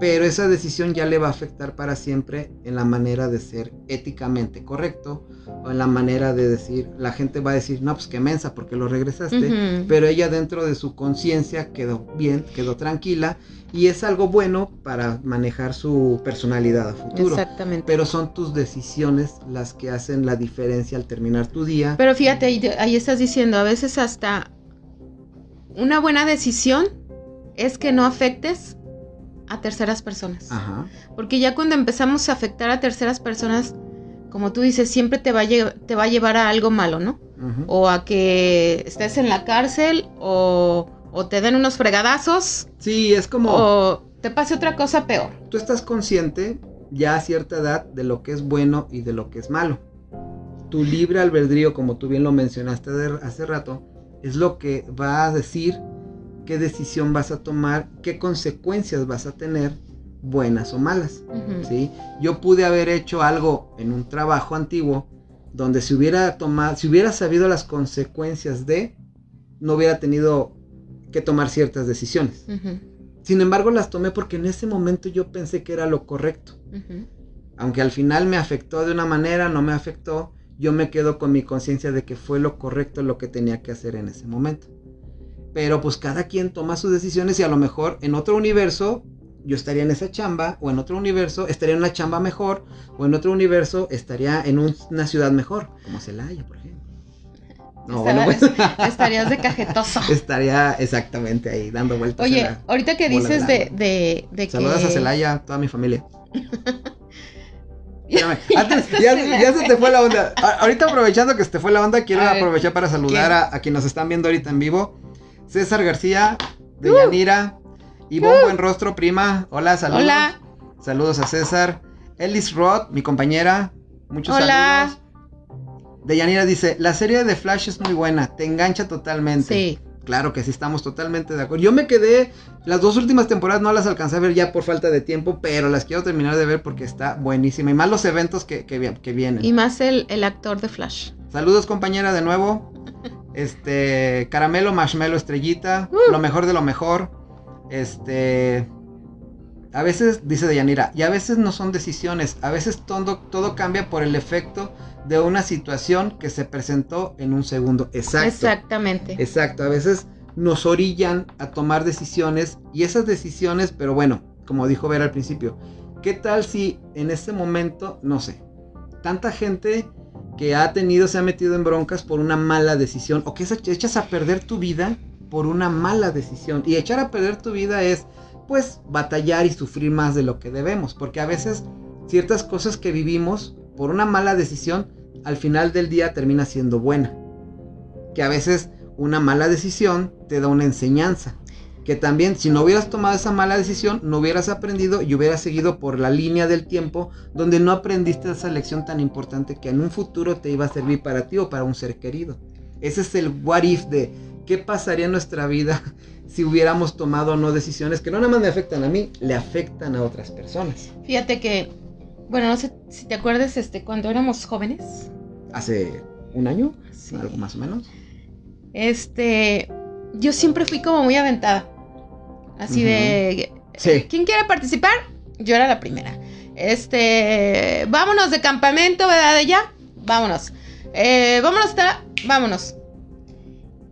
Pero esa decisión ya le va a afectar para siempre en la manera de ser éticamente correcto o en la manera de decir, la gente va a decir, no, pues qué mensa porque lo regresaste pero ella dentro de su conciencia quedó bien, quedó tranquila y es algo bueno para manejar su personalidad a futuro. Exactamente. Pero son tus decisiones las que hacen la diferencia al terminar tu día. Pero fíjate, ahí, ahí estás diciendo, a veces hasta una buena decisión es que no afectes a terceras personas. Ajá. Porque ya cuando empezamos a afectar a terceras personas, como tú dices, siempre te va a, te va a llevar a algo malo, ¿no? O a que estés en la cárcel o, o te den unos fregadazos Sí, es como o te pase otra cosa peor. tú estás consciente ya a cierta edad de lo que es bueno y de lo que es malo. Tu libre albedrío, como tú bien lo mencionaste de- hace rato, es lo que va a decir qué decisión vas a tomar, qué consecuencias vas a tener, buenas o malas. ¿sí? Yo pude haber hecho algo en un trabajo antiguo donde si hubiera tomado, si hubiera sabido las consecuencias de, no hubiera tenido que tomar ciertas decisiones. Sin embargo, las tomé porque en ese momento yo pensé que era lo correcto. Aunque al final me afectó de una manera, no me afectó, yo me quedo con mi conciencia de que fue lo correcto lo que tenía que hacer en ese momento. Pero pues cada quien toma sus decisiones y a lo mejor en otro universo yo estaría en esa chamba o en otro universo estaría en una chamba mejor o en otro universo estaría en un- una ciudad mejor, como Celaya, por ejemplo. No, bueno, pues, Estarías de cajetoso. estaría exactamente ahí dando vueltas. Oye, la- ahorita que dices de de, de, que... Saludas a Celaya, toda mi familia. Ya- Espérame, antes- hasta ya, se ya te fue la onda. A- ahorita aprovechando que se te fue la onda, quiero A ver, aprovechar para saludar a, a quienes nos están viendo ahorita en vivo. César García, de Uh. Yanira, Ivonne Buen Rostro, prima. Hola, saludos. Hola. Saludos a César. Ellis Roth, mi compañera. Muchos Hola. saludos. De Yanira dice, la serie de Flash es muy buena, te engancha totalmente. Sí. Claro que sí, estamos totalmente de acuerdo. Yo me quedé, las dos últimas temporadas no las alcancé a ver ya por falta de tiempo, pero las quiero terminar de ver porque está buenísima. Y más los eventos que, que, vi- que vienen. Y más el, el actor de Flash. Saludos compañera de nuevo. Este, caramelo, marshmallow, estrellita, lo mejor de lo mejor. Este, a veces, dice Deyanira, y a veces no son decisiones, a veces todo, todo cambia por el efecto de una situación que se presentó en un segundo. Exacto. Exactamente. Exacto, a veces nos orillan a tomar decisiones y esas decisiones, pero bueno, como dijo Vera al principio, ¿qué tal si en este momento, no sé, tanta gente que ha tenido, se ha metido en broncas por una mala decisión o que echas a perder tu vida por una mala decisión? Y echar a perder tu vida es, pues, batallar y sufrir más de lo que debemos, porque a veces ciertas cosas que vivimos por una mala decisión, al final del día termina siendo buena que a veces una mala decisión te da una enseñanza. Que también si no hubieras tomado esa mala decisión, no hubieras aprendido y hubieras seguido por la línea del tiempo donde no aprendiste esa lección tan importante que en un futuro te iba a servir para ti o para un ser querido. Ese es el what if de qué pasaría en nuestra vida si hubiéramos tomado o no decisiones que no nada más me afectan a mí, le afectan a otras personas. Fíjate que, bueno, no sé si te acuerdas, este, cuando éramos jóvenes. Hace un año, Sí. algo más o menos. Este, yo siempre fui como muy aventada. Así de, Sí. ¿quién quiere participar? Yo era la primera. Este, vámonos de campamento, ¿verdad? De ya, vámonos. Eh, vámonos, está, vámonos.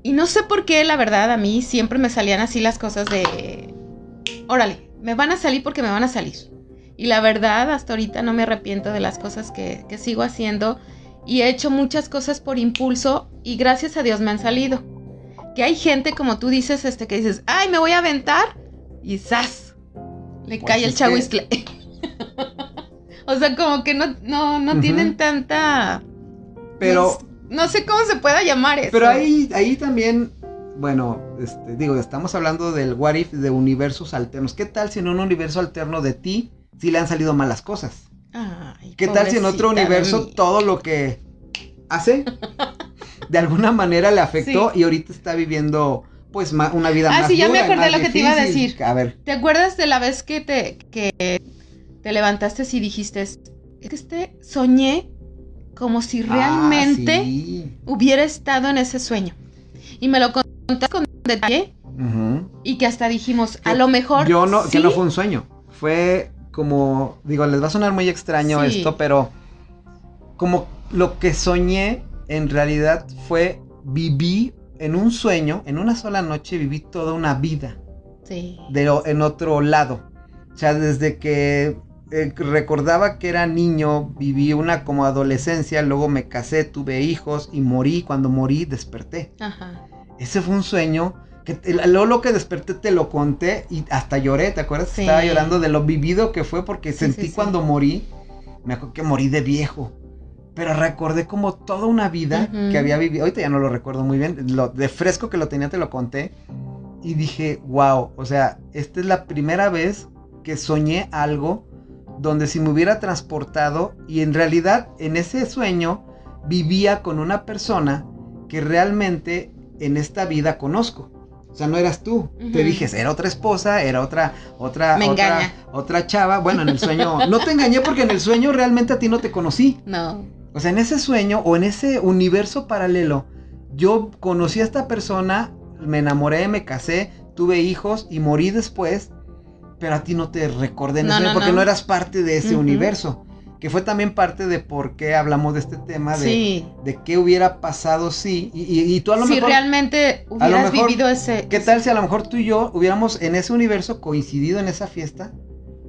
Y no sé por qué, la verdad, a mí siempre me salían así las cosas de, órale, me van a salir porque me van a salir. Y la verdad, hasta ahorita no me arrepiento de las cosas que, que sigo haciendo y he hecho muchas cosas por impulso y gracias a Dios me han salido. Que hay gente, como tú dices, este, que dices, ay, me voy a aventar y ¡zas! Le Pues cae el es que- o sea, como que no, no, no tienen tanta... Pero, No sé cómo se pueda llamar eso. pero ahí, ahí también, bueno, este, digo, estamos hablando del what if de universos alternos. ¿Qué tal si en un universo alterno de ti sí le han salido malas cosas? Ay, ¿Qué tal si en otro universo mí. todo lo que hace de alguna manera le afectó y ahorita está viviendo pues una vida Ah, más sí, ya me dura y acordé lo que te iba a difícil? decir. A ver, ¿Te acuerdas de la vez que te, que te levantaste y dijiste, es que este soñé como si realmente Ah, sí. hubiera estado en ese sueño? Y me lo contaste con detalle y que hasta dijimos, a lo mejor Yo no, que no fue un sueño. Fue como, digo, les va a sonar muy extraño Sí. esto, pero como lo que soñé en realidad fue viví en un sueño, en una sola noche viví toda una vida Sí. de, en otro lado. O sea, desde que eh, recordaba que era niño, viví una como adolescencia, luego me casé, tuve hijos y morí. Cuando morí, desperté. Ajá. Ese fue un sueño que te- luego lo que desperté te lo conté y hasta lloré, ¿te acuerdas? Sí. Estaba llorando de lo vivido que fue porque Sí, sentí sí, cuando morí, me acuerdo que morí de viejo. Pero recordé como toda una vida que había vivido. Ahorita ya no lo recuerdo muy bien. Lo de fresco que lo tenía te lo conté. Y dije, wow, o sea, esta es la primera vez que soñé algo donde si me hubiera transportado y en realidad en ese sueño vivía con una persona que realmente en esta vida conozco. O sea, no eras tú. Te dije, era otra esposa, era otra, otra, Me otra, otra chava. Bueno, en el sueño, no te engañé porque en el sueño realmente a ti no te conocí. No. O sea, en ese sueño o en ese universo paralelo, yo conocí a esta persona, me enamoré, me casé, tuve hijos y morí después, pero a ti no te recordé No, porque no. eras parte de ese universo. Que fue también parte de por qué hablamos de este tema de, Sí. de qué hubiera pasado si. Y, y- y tú a lo Si mejor. realmente lo hubieras mejor, vivido ese... ¿Qué tal si a lo mejor tú y yo hubiéramos en ese universo coincidido en esa fiesta?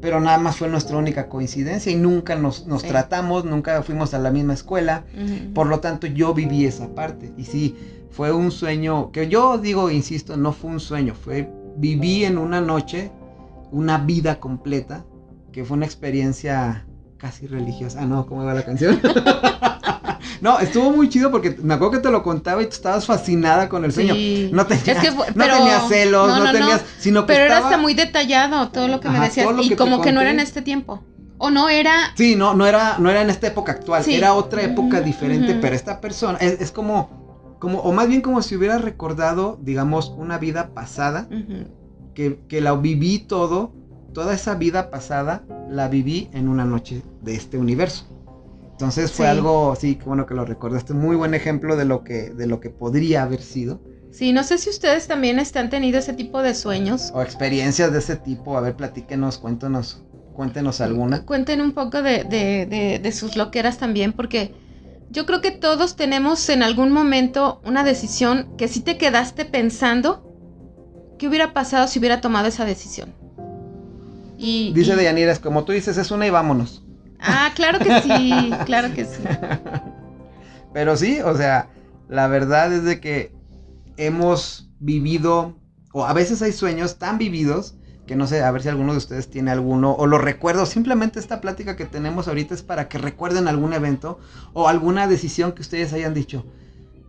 Pero nada más fue nuestra única coincidencia y nunca nos, nos Sí. tratamos, nunca fuimos a la misma escuela. Por lo tanto, yo viví esa parte. Y sí, fue un sueño que yo digo, insisto, no fue un sueño, fue viví en una noche una vida completa, que fue una experiencia casi religiosa. Ah, no, ¿cómo va la canción? no, estuvo muy chido porque me acuerdo que te lo contaba y tú estabas fascinada con el sueño. Sí. No tenías, Es que fue- no pero- tenías celos, no, no, no, tenías, sino que Pero era estaba- hasta muy detallado todo lo que me Ajá, decías. lo Y que te como que no era en este tiempo. O no era. Sí, no, no era, no era en esta época actual, Sí. era otra época diferente, pero esta persona es, es como, como, o más bien como si hubiera recordado, digamos, una vida pasada. Que, que la viví todo, toda esa vida pasada la viví en una noche de este universo. Entonces fue Sí. algo, sí, bueno que lo recordaste, muy buen ejemplo de lo que, de lo que podría haber sido, Sí, no sé si ustedes también han tenido ese tipo de sueños. o experiencias de ese tipo, a ver, platíquenos, cuéntanos, cuéntenos alguna. Cuenten un poco de, de- de- de sus loqueras también, porque yo creo que todos tenemos en algún momento una decisión que sí te quedaste pensando qué hubiera pasado si hubiera tomado esa decisión. Y, Dice y- Deyanira, es como tú dices, es una y vámonos. Ah, claro que sí, claro que sí. Pero sí, o sea, la verdad es de que hemos vivido, o a veces hay sueños tan vividos, que no sé, a ver si alguno de ustedes tiene alguno, o lo recuerdo, simplemente esta plática que tenemos ahorita es para que recuerden algún evento o alguna decisión que ustedes hayan dicho.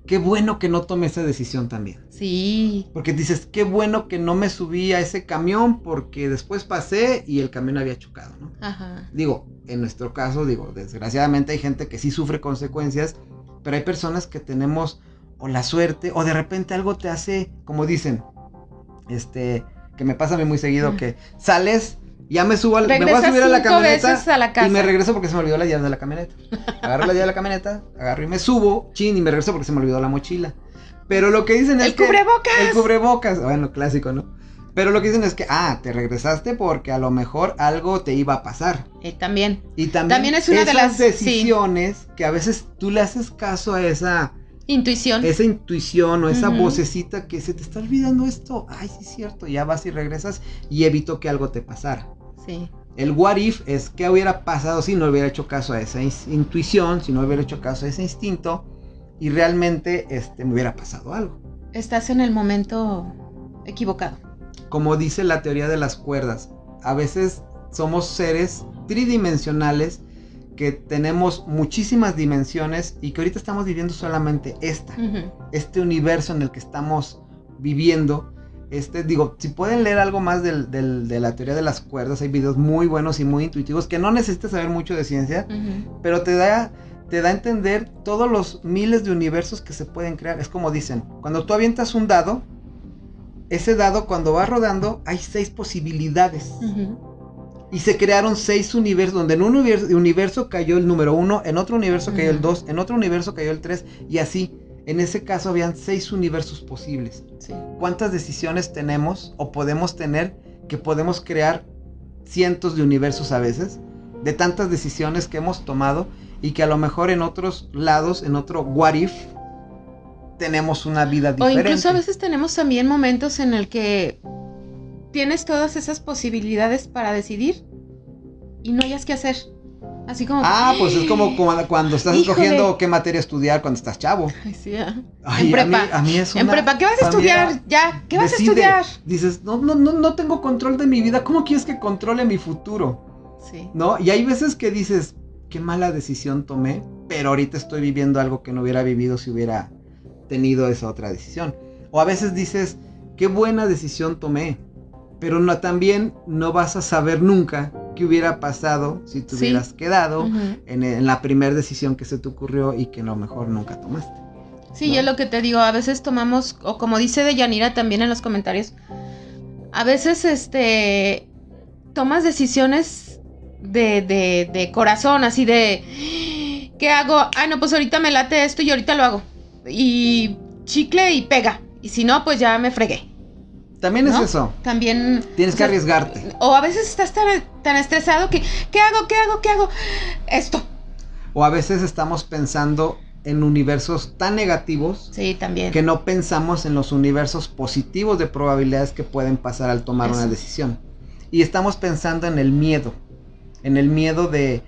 Qué bueno que no tomé esa decisión también. Sí, Porque dices, qué bueno que no me subí a ese camión porque después pasé y el camión había chocado, ¿no? ajá. Digo, en nuestro caso, digo, desgraciadamente hay gente que sí sufre consecuencias, pero hay personas que tenemos o la suerte o de repente algo te hace, como dicen, este, que me pasa a mí muy seguido, que sales, ya me subo, al, me voy a subir a la camioneta veces a la casa. y me regreso porque se me olvidó la llave de la camioneta. Agarro la llave de la camioneta, agarro y me subo, chin, y me regreso porque se me olvidó la mochila. Pero lo que dicen es ¡El que cubrebocas! el cubrebocas, bueno, clásico, ¿no? Pero lo que dicen es que, ah, te regresaste porque a lo mejor algo te iba a pasar. Eh, también. Y también, También es una de las- sí. decisiones que a veces tú le haces caso a esa, Intuición. esa intuición o esa vocecita que se te está olvidando esto. Ay, sí es cierto, ya vas y regresas y evitó que algo te pasara. Sí. El what if es qué hubiera pasado si no hubiera hecho caso a esa intuición, si no hubiera hecho caso a ese instinto y realmente este, me hubiera pasado algo. Estás en el momento equivocado. Como dice la teoría de las cuerdas, a veces somos seres tridimensionales que tenemos muchísimas dimensiones y que ahorita estamos viviendo solamente esta, este universo en el que estamos viviendo. Este, digo, si pueden leer algo más del- del- de la teoría de las cuerdas, hay videos muy buenos y muy intuitivos que no necesitas saber mucho de ciencia, pero te da, te da a entender todos los miles de universos que se pueden crear. Es como dicen, cuando tú avientas un dado, ese dado cuando va rodando hay seis posibilidades. Y se crearon seis universos, donde en un universo, universo cayó el número uno, en otro universo cayó el dos, en otro universo cayó el tres, y así. En ese caso habían seis universos posibles. Sí. ¿Cuántas decisiones tenemos o podemos tener que podemos crear cientos de universos a veces? De tantas decisiones que hemos tomado y que a lo mejor en otros lados, en otro what if, tenemos una vida O diferente. incluso a veces tenemos también momentos en el que tienes todas esas posibilidades para decidir y no hayas que hacer. Así como... Ah, pues es como cuando, cuando estás Híjole. escogiendo qué materia estudiar cuando estás chavo. Ay, sí, ah. Ay, En a mí- prepa. A mí, es En una- prepa, ¿qué vas a mí estudiar? Ya, ¿qué vas decide. a estudiar? Dices, no, no, no, no tengo control de mi vida. ¿Cómo quieres que controle mi futuro? Sí. ¿No? Y hay veces que dices, qué mala decisión tomé, pero ahorita estoy viviendo algo que no hubiera vivido si hubiera tenido esa otra decisión. O a veces dices, qué buena decisión tomé, pero no, también no vas a saber nunca qué hubiera pasado si te Sí. hubieras quedado en, en la primera decisión que se te ocurrió y que a lo mejor nunca tomaste. Sí, ¿no? yo lo que te digo, a veces tomamos, o como dice Deyanira también en los comentarios, a veces este tomas decisiones de, de, de corazón, así de ¿qué hago? Ah, no, pues ahorita me late esto y ahorita lo hago. Y chicle y pega. Y si no, pues ya me fregué. También ¿No? es eso, También. tienes o que arriesgarte. O a veces estás tan, tan estresado que ¿qué hago? ¿Qué hago? ¿Qué hago? Esto. O a veces estamos pensando en universos tan negativos Sí, también. que no pensamos en los universos positivos de probabilidades que pueden pasar al tomar una decisión. Y estamos pensando en el miedo, en el miedo de,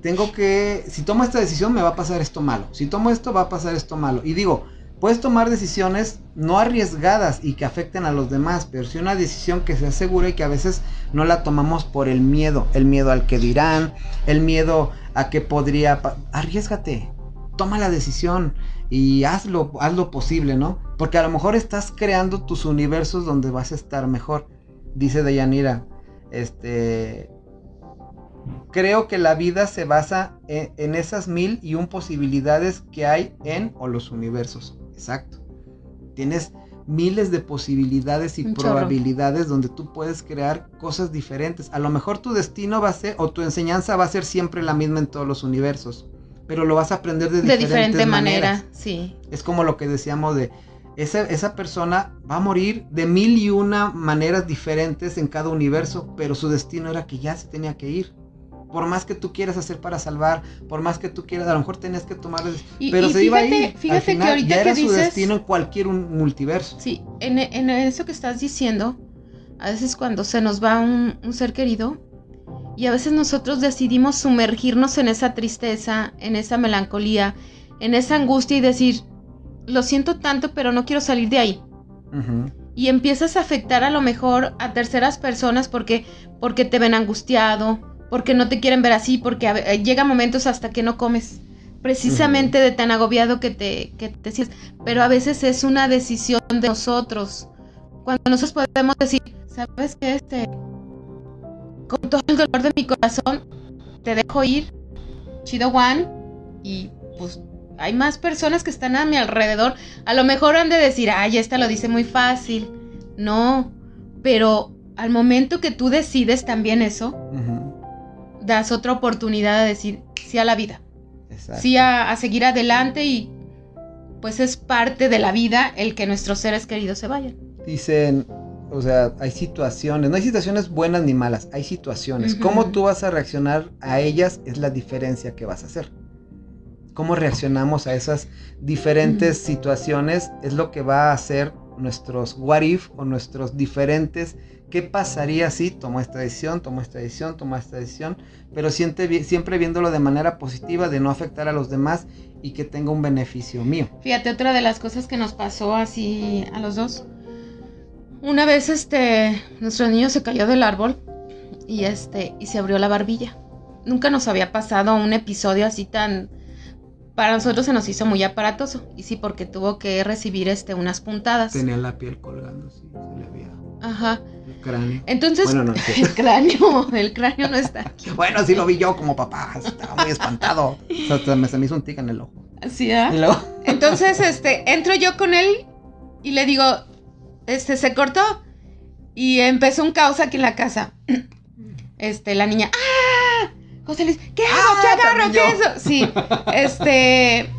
tengo que, si tomo esta decisión me va a pasar esto malo, si tomo esto va a pasar esto malo. Y digo, puedes tomar decisiones no arriesgadas y que afecten a los demás, pero sí una decisión que sea segura y que a veces no la tomamos por el miedo, el miedo al que dirán, el miedo a que podría, arriesgate, toma la decisión y hazlo, haz lo posible, ¿no? Porque a lo mejor estás creando tus universos donde vas a estar mejor. Dice Deyanira, este, creo que la vida se basa en, en esas mil y un posibilidades que hay en o los universos. Exacto. Tienes miles de posibilidades y Un chorro. probabilidades donde tú puedes crear cosas diferentes. A lo mejor tu destino va a ser o tu enseñanza va a ser siempre la misma en todos los universos, pero lo vas a aprender de, de diferentes diferente maneras. manera, sí. Es como lo que decíamos de esa, esa persona va a morir de mil y una maneras diferentes en cada universo, pero su destino era que ya se tenía que ir. Por más que tú quieras hacer para salvar, por más que tú quieras, a lo mejor tenías que tomar, Y- pero y se iba a fíjate- ir. fíjate Al que final, ahorita ya que era su destino en cualquier un multiverso. Sí, en, en eso que estás diciendo, a veces cuando se nos va un, un ser querido y a veces nosotros decidimos sumergirnos en esa tristeza, en esa melancolía, en esa angustia y decir, lo siento tanto, pero no quiero salir de ahí. Y empiezas a afectar a lo mejor a terceras personas porque, porque te ven angustiado, porque no te quieren ver así, porque a eh, llega momentos hasta que no comes. Precisamente de tan agobiado que te, que te sientes. Pero a veces es una decisión de nosotros. Cuando nosotros podemos decir, ¿sabes qué? Este, con todo el dolor de mi corazón, te dejo ir, chido Juan, y pues hay más personas que están a mi alrededor. A lo mejor han de decir, ay, esta lo dice muy fácil. No, pero al momento que tú decides también eso. Das otra oportunidad de decir sí a la vida, Exacto. sí a, a seguir adelante y pues es parte de la vida el que nuestros seres queridos se vayan. Dicen, o sea, hay situaciones, no hay situaciones buenas ni malas, hay situaciones. Cómo tú vas a reaccionar a ellas es la diferencia que vas a hacer. Cómo reaccionamos a esas diferentes situaciones es lo que va a hacer nuestros what if o nuestros diferentes qué pasaría si tomo esta decisión, tomo esta decisión, tomo esta decisión, pero siempre, siempre viéndolo de manera positiva, de no afectar a los demás y que tenga un beneficio mío. Fíjate, otra de las cosas que nos pasó así a los dos. Una vez este nuestro niño se cayó del árbol y este y se abrió la barbilla. Nunca nos había pasado un episodio así tan para nosotros se nos hizo muy aparatoso y sí porque tuvo que recibir este unas puntadas. Tenía la piel colgando, sí, se le veía Ajá. el cráneo. Entonces Bueno, no, el cráneo, el cráneo no está aquí. Bueno, sí lo vi yo como papá, estaba muy espantado. O sea, me, se me hizo un tic en el ojo. Así, ¿ah? Entonces, este, entro yo con él y le digo, este, se cortó y empezó un caos aquí en la casa. Este, la niña, ¡ah! José Luis, ¿qué hago? Ah, ¿Qué agarro? ¿Qué yo. eso? Sí, este,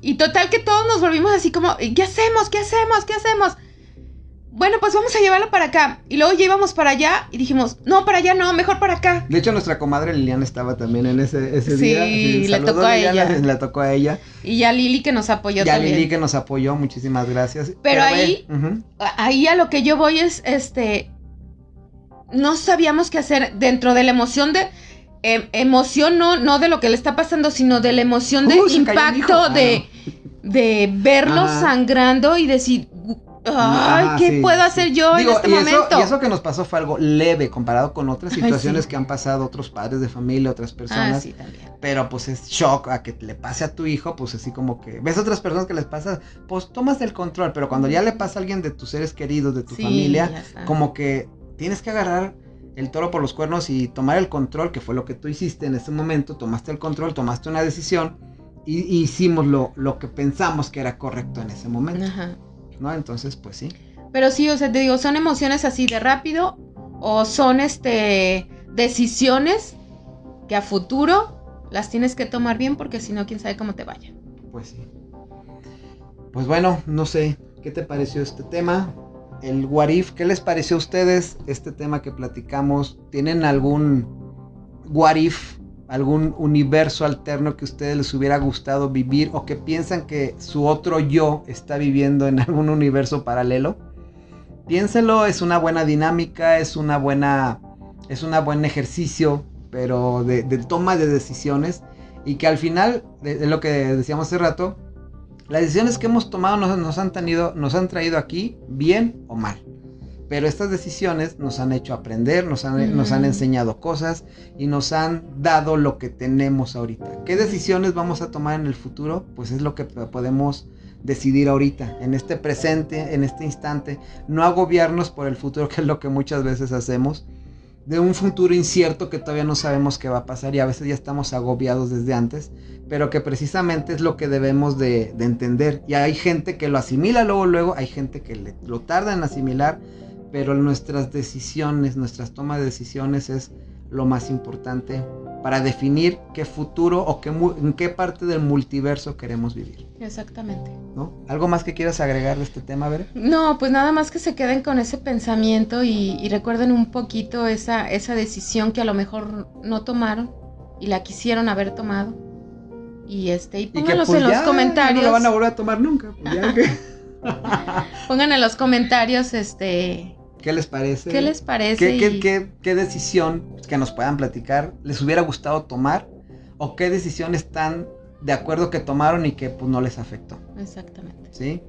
y total que todos nos volvimos así como, ¿qué hacemos? ¿Qué hacemos? ¿Qué hacemos? Bueno, pues vamos a llevarlo para acá. Y luego ya íbamos para allá y dijimos, no, para allá no, mejor para acá. de hecho, nuestra comadre Liliana estaba también en ese, ese Sí, día. le tocó a Liliana, ella. Le tocó a ella. Y ya Lili que nos apoyó Y a también. Lili que nos apoyó, muchísimas gracias. Pero ahí- ahí a lo que yo voy es, este, no sabíamos qué hacer dentro de la emoción de, em- emoción no, no de lo que le está pasando, sino de la emoción de impacto Ah, de, de verlo Ajá. sangrando y decir, ay, Ajá, ¿qué sí, puedo hacer yo Digo, en este y momento? Eso, y eso que nos pasó fue algo leve comparado con otras Ay, situaciones sí. que han pasado otros padres de familia, otras ah, personas. sí, también. Pero pues es shock a que le pase a tu hijo, pues así como que ves a otras personas que les pasa, pues tomas el control, pero cuando ya le pasa a alguien de tus seres queridos, de tu familia, como que tienes que agarrar el toro por los cuernos y tomar el control, que fue lo que tú hiciste en ese momento, tomaste el control, tomaste una decisión y, y hicimos lo, lo que pensamos que era correcto en ese momento, Ajá. ¿no? Entonces, pues sí. Pero sí, o sea, te digo, son emociones así de rápido o son este decisiones que a futuro las tienes que tomar bien porque si no, quién sabe cómo te vaya. Pues sí. Pues bueno, no sé, ¿qué te pareció este tema? El what if, ¿qué les pareció a ustedes este tema que platicamos? ¿Tienen algún what if, algún universo alterno que a ustedes les hubiera gustado vivir o que piensan que su otro yo está viviendo en algún universo paralelo? Piénselo, es una buena dinámica, es una buena es un buen ejercicio, pero de, toma de decisiones y que al final, de lo que decíamos hace rato, las decisiones que hemos tomado nos, nos han tenido, nos han traído aquí, bien o mal. Pero estas decisiones nos han hecho aprender, nos han, nos han enseñado cosas y nos han dado lo que tenemos ahorita. ¿Qué decisiones vamos a tomar en el futuro? Pues es lo que podemos decidir ahorita, en este presente, en este instante. No agobiarnos por el futuro, que es lo que muchas veces hacemos. De un futuro incierto que todavía no sabemos qué va a pasar y a veces ya estamos agobiados desde antes pero que precisamente es lo que debemos de, de entender. Y hay gente que lo asimila luego, luego, hay gente que lo tarda en asimilar, pero nuestras decisiones, nuestras tomas de decisiones es lo más importante para definir qué futuro o qué, en qué parte del multiverso queremos vivir. Exactamente. ¿no? ¿Algo más que quieras agregar de este tema, Bere? No, pues nada más que se queden con ese pensamiento y, y recuerden un poquito esa, esa decisión que a lo mejor no tomaron y la quisieron haber tomado. Y este, y Y que pónganlos pues en los comentarios. No lo van a volver a tomar nunca. pues ya que- Pongan en los comentarios este ¿Qué les parece? qué les parece. ¿Qué, qué, qué- qué decisión que nos puedan platicar les hubiera gustado tomar? ¿O qué decisión están de acuerdo que tomaron y que pues no les afectó? Exactamente. ¿Sí?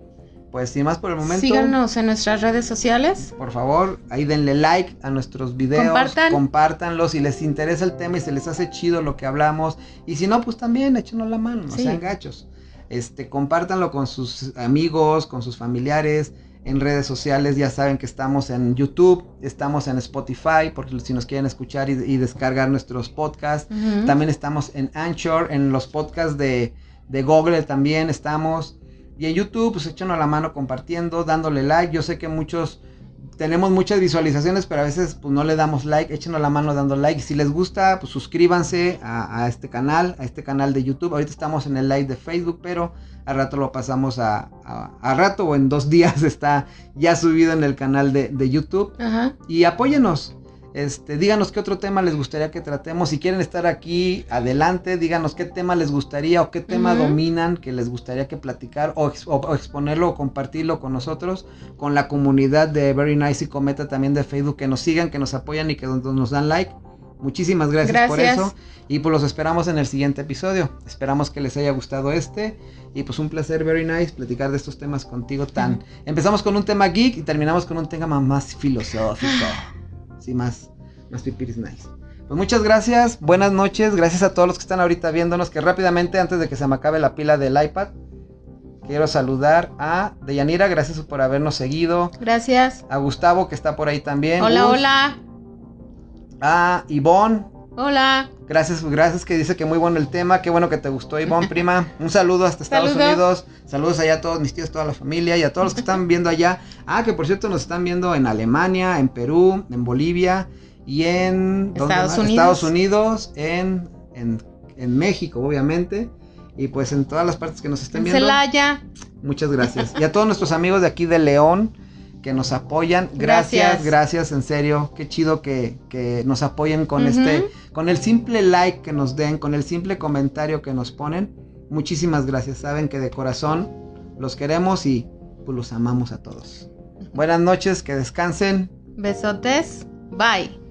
Pues sin más por el momento. Síganos en nuestras redes sociales. Por favor, ahí denle like a nuestros videos. Compartan. Compártanlos si les interesa el tema y se les hace chido lo que hablamos. Y si no, pues también échenos la mano, no Sí. sean gachos. Este, compártanlo con sus amigos, con sus familiares. En redes sociales ya saben que estamos en YouTube, estamos en Spotify, porque si nos quieren escuchar y, y descargar nuestros podcasts. También estamos en Anchor, en los podcasts de, de Google también estamos. Y en YouTube, pues échanos la mano compartiendo, dándole like. Yo sé que muchos tenemos muchas visualizaciones, pero a veces pues no le damos like, échenos la mano dando like. Si les gusta, pues suscríbanse a, este canal, a este canal de YouTube. Ahorita estamos en el live de Facebook, pero a rato lo pasamos a, a, rato o en dos días está ya subido en el canal de, de YouTube. Y apóyenos. Este, díganos qué otro tema les gustaría que tratemos. Si quieren estar aquí, adelante, díganos qué tema les gustaría o qué tema dominan que les gustaría que platicar o, exponerlo o compartirlo con nosotros, con la comunidad de Very Nice y Cometa también de Facebook, que nos sigan, que nos apoyan y que nos dan like. Muchísimas gracias, por eso. Y pues los esperamos en el siguiente episodio. Esperamos que les haya gustado este. Y pues un placer, very nice, platicar de estos temas contigo tan. Empezamos con un tema geek y terminamos con un tema más filosófico. Sí, más, más pipiris nice. Pues muchas gracias, buenas noches, gracias a todos los que están ahorita viéndonos, que rápidamente antes de que se me acabe la pila del iPad, quiero saludar a Deyanira, gracias por habernos seguido. Gracias. A Gustavo, que está por ahí también. Hola, hola. A Ivonne. Hola. Gracias, gracias que dice que muy bueno el tema, qué bueno que te gustó Ivonne, prima. Un saludo hasta Estados Unidos. Saludos allá a todos mis tíos, toda la familia y a todos los que están viendo allá. Ah, que por cierto nos están viendo en Alemania, en Perú, en Bolivia y en Estados Unidos, Estados Unidos en, en, México, obviamente. Y pues en todas las partes que nos estén viendo. Celaya. Muchas gracias. Y a todos nuestros amigos de aquí de León que nos apoyan. Gracias, gracias, en serio. Qué chido que, nos apoyen con este, con el simple like que nos den, con el simple comentario que nos ponen. Muchísimas gracias. Saben que de corazón los queremos y pues los amamos a todos. Buenas noches, que descansen. Besotes. Bye.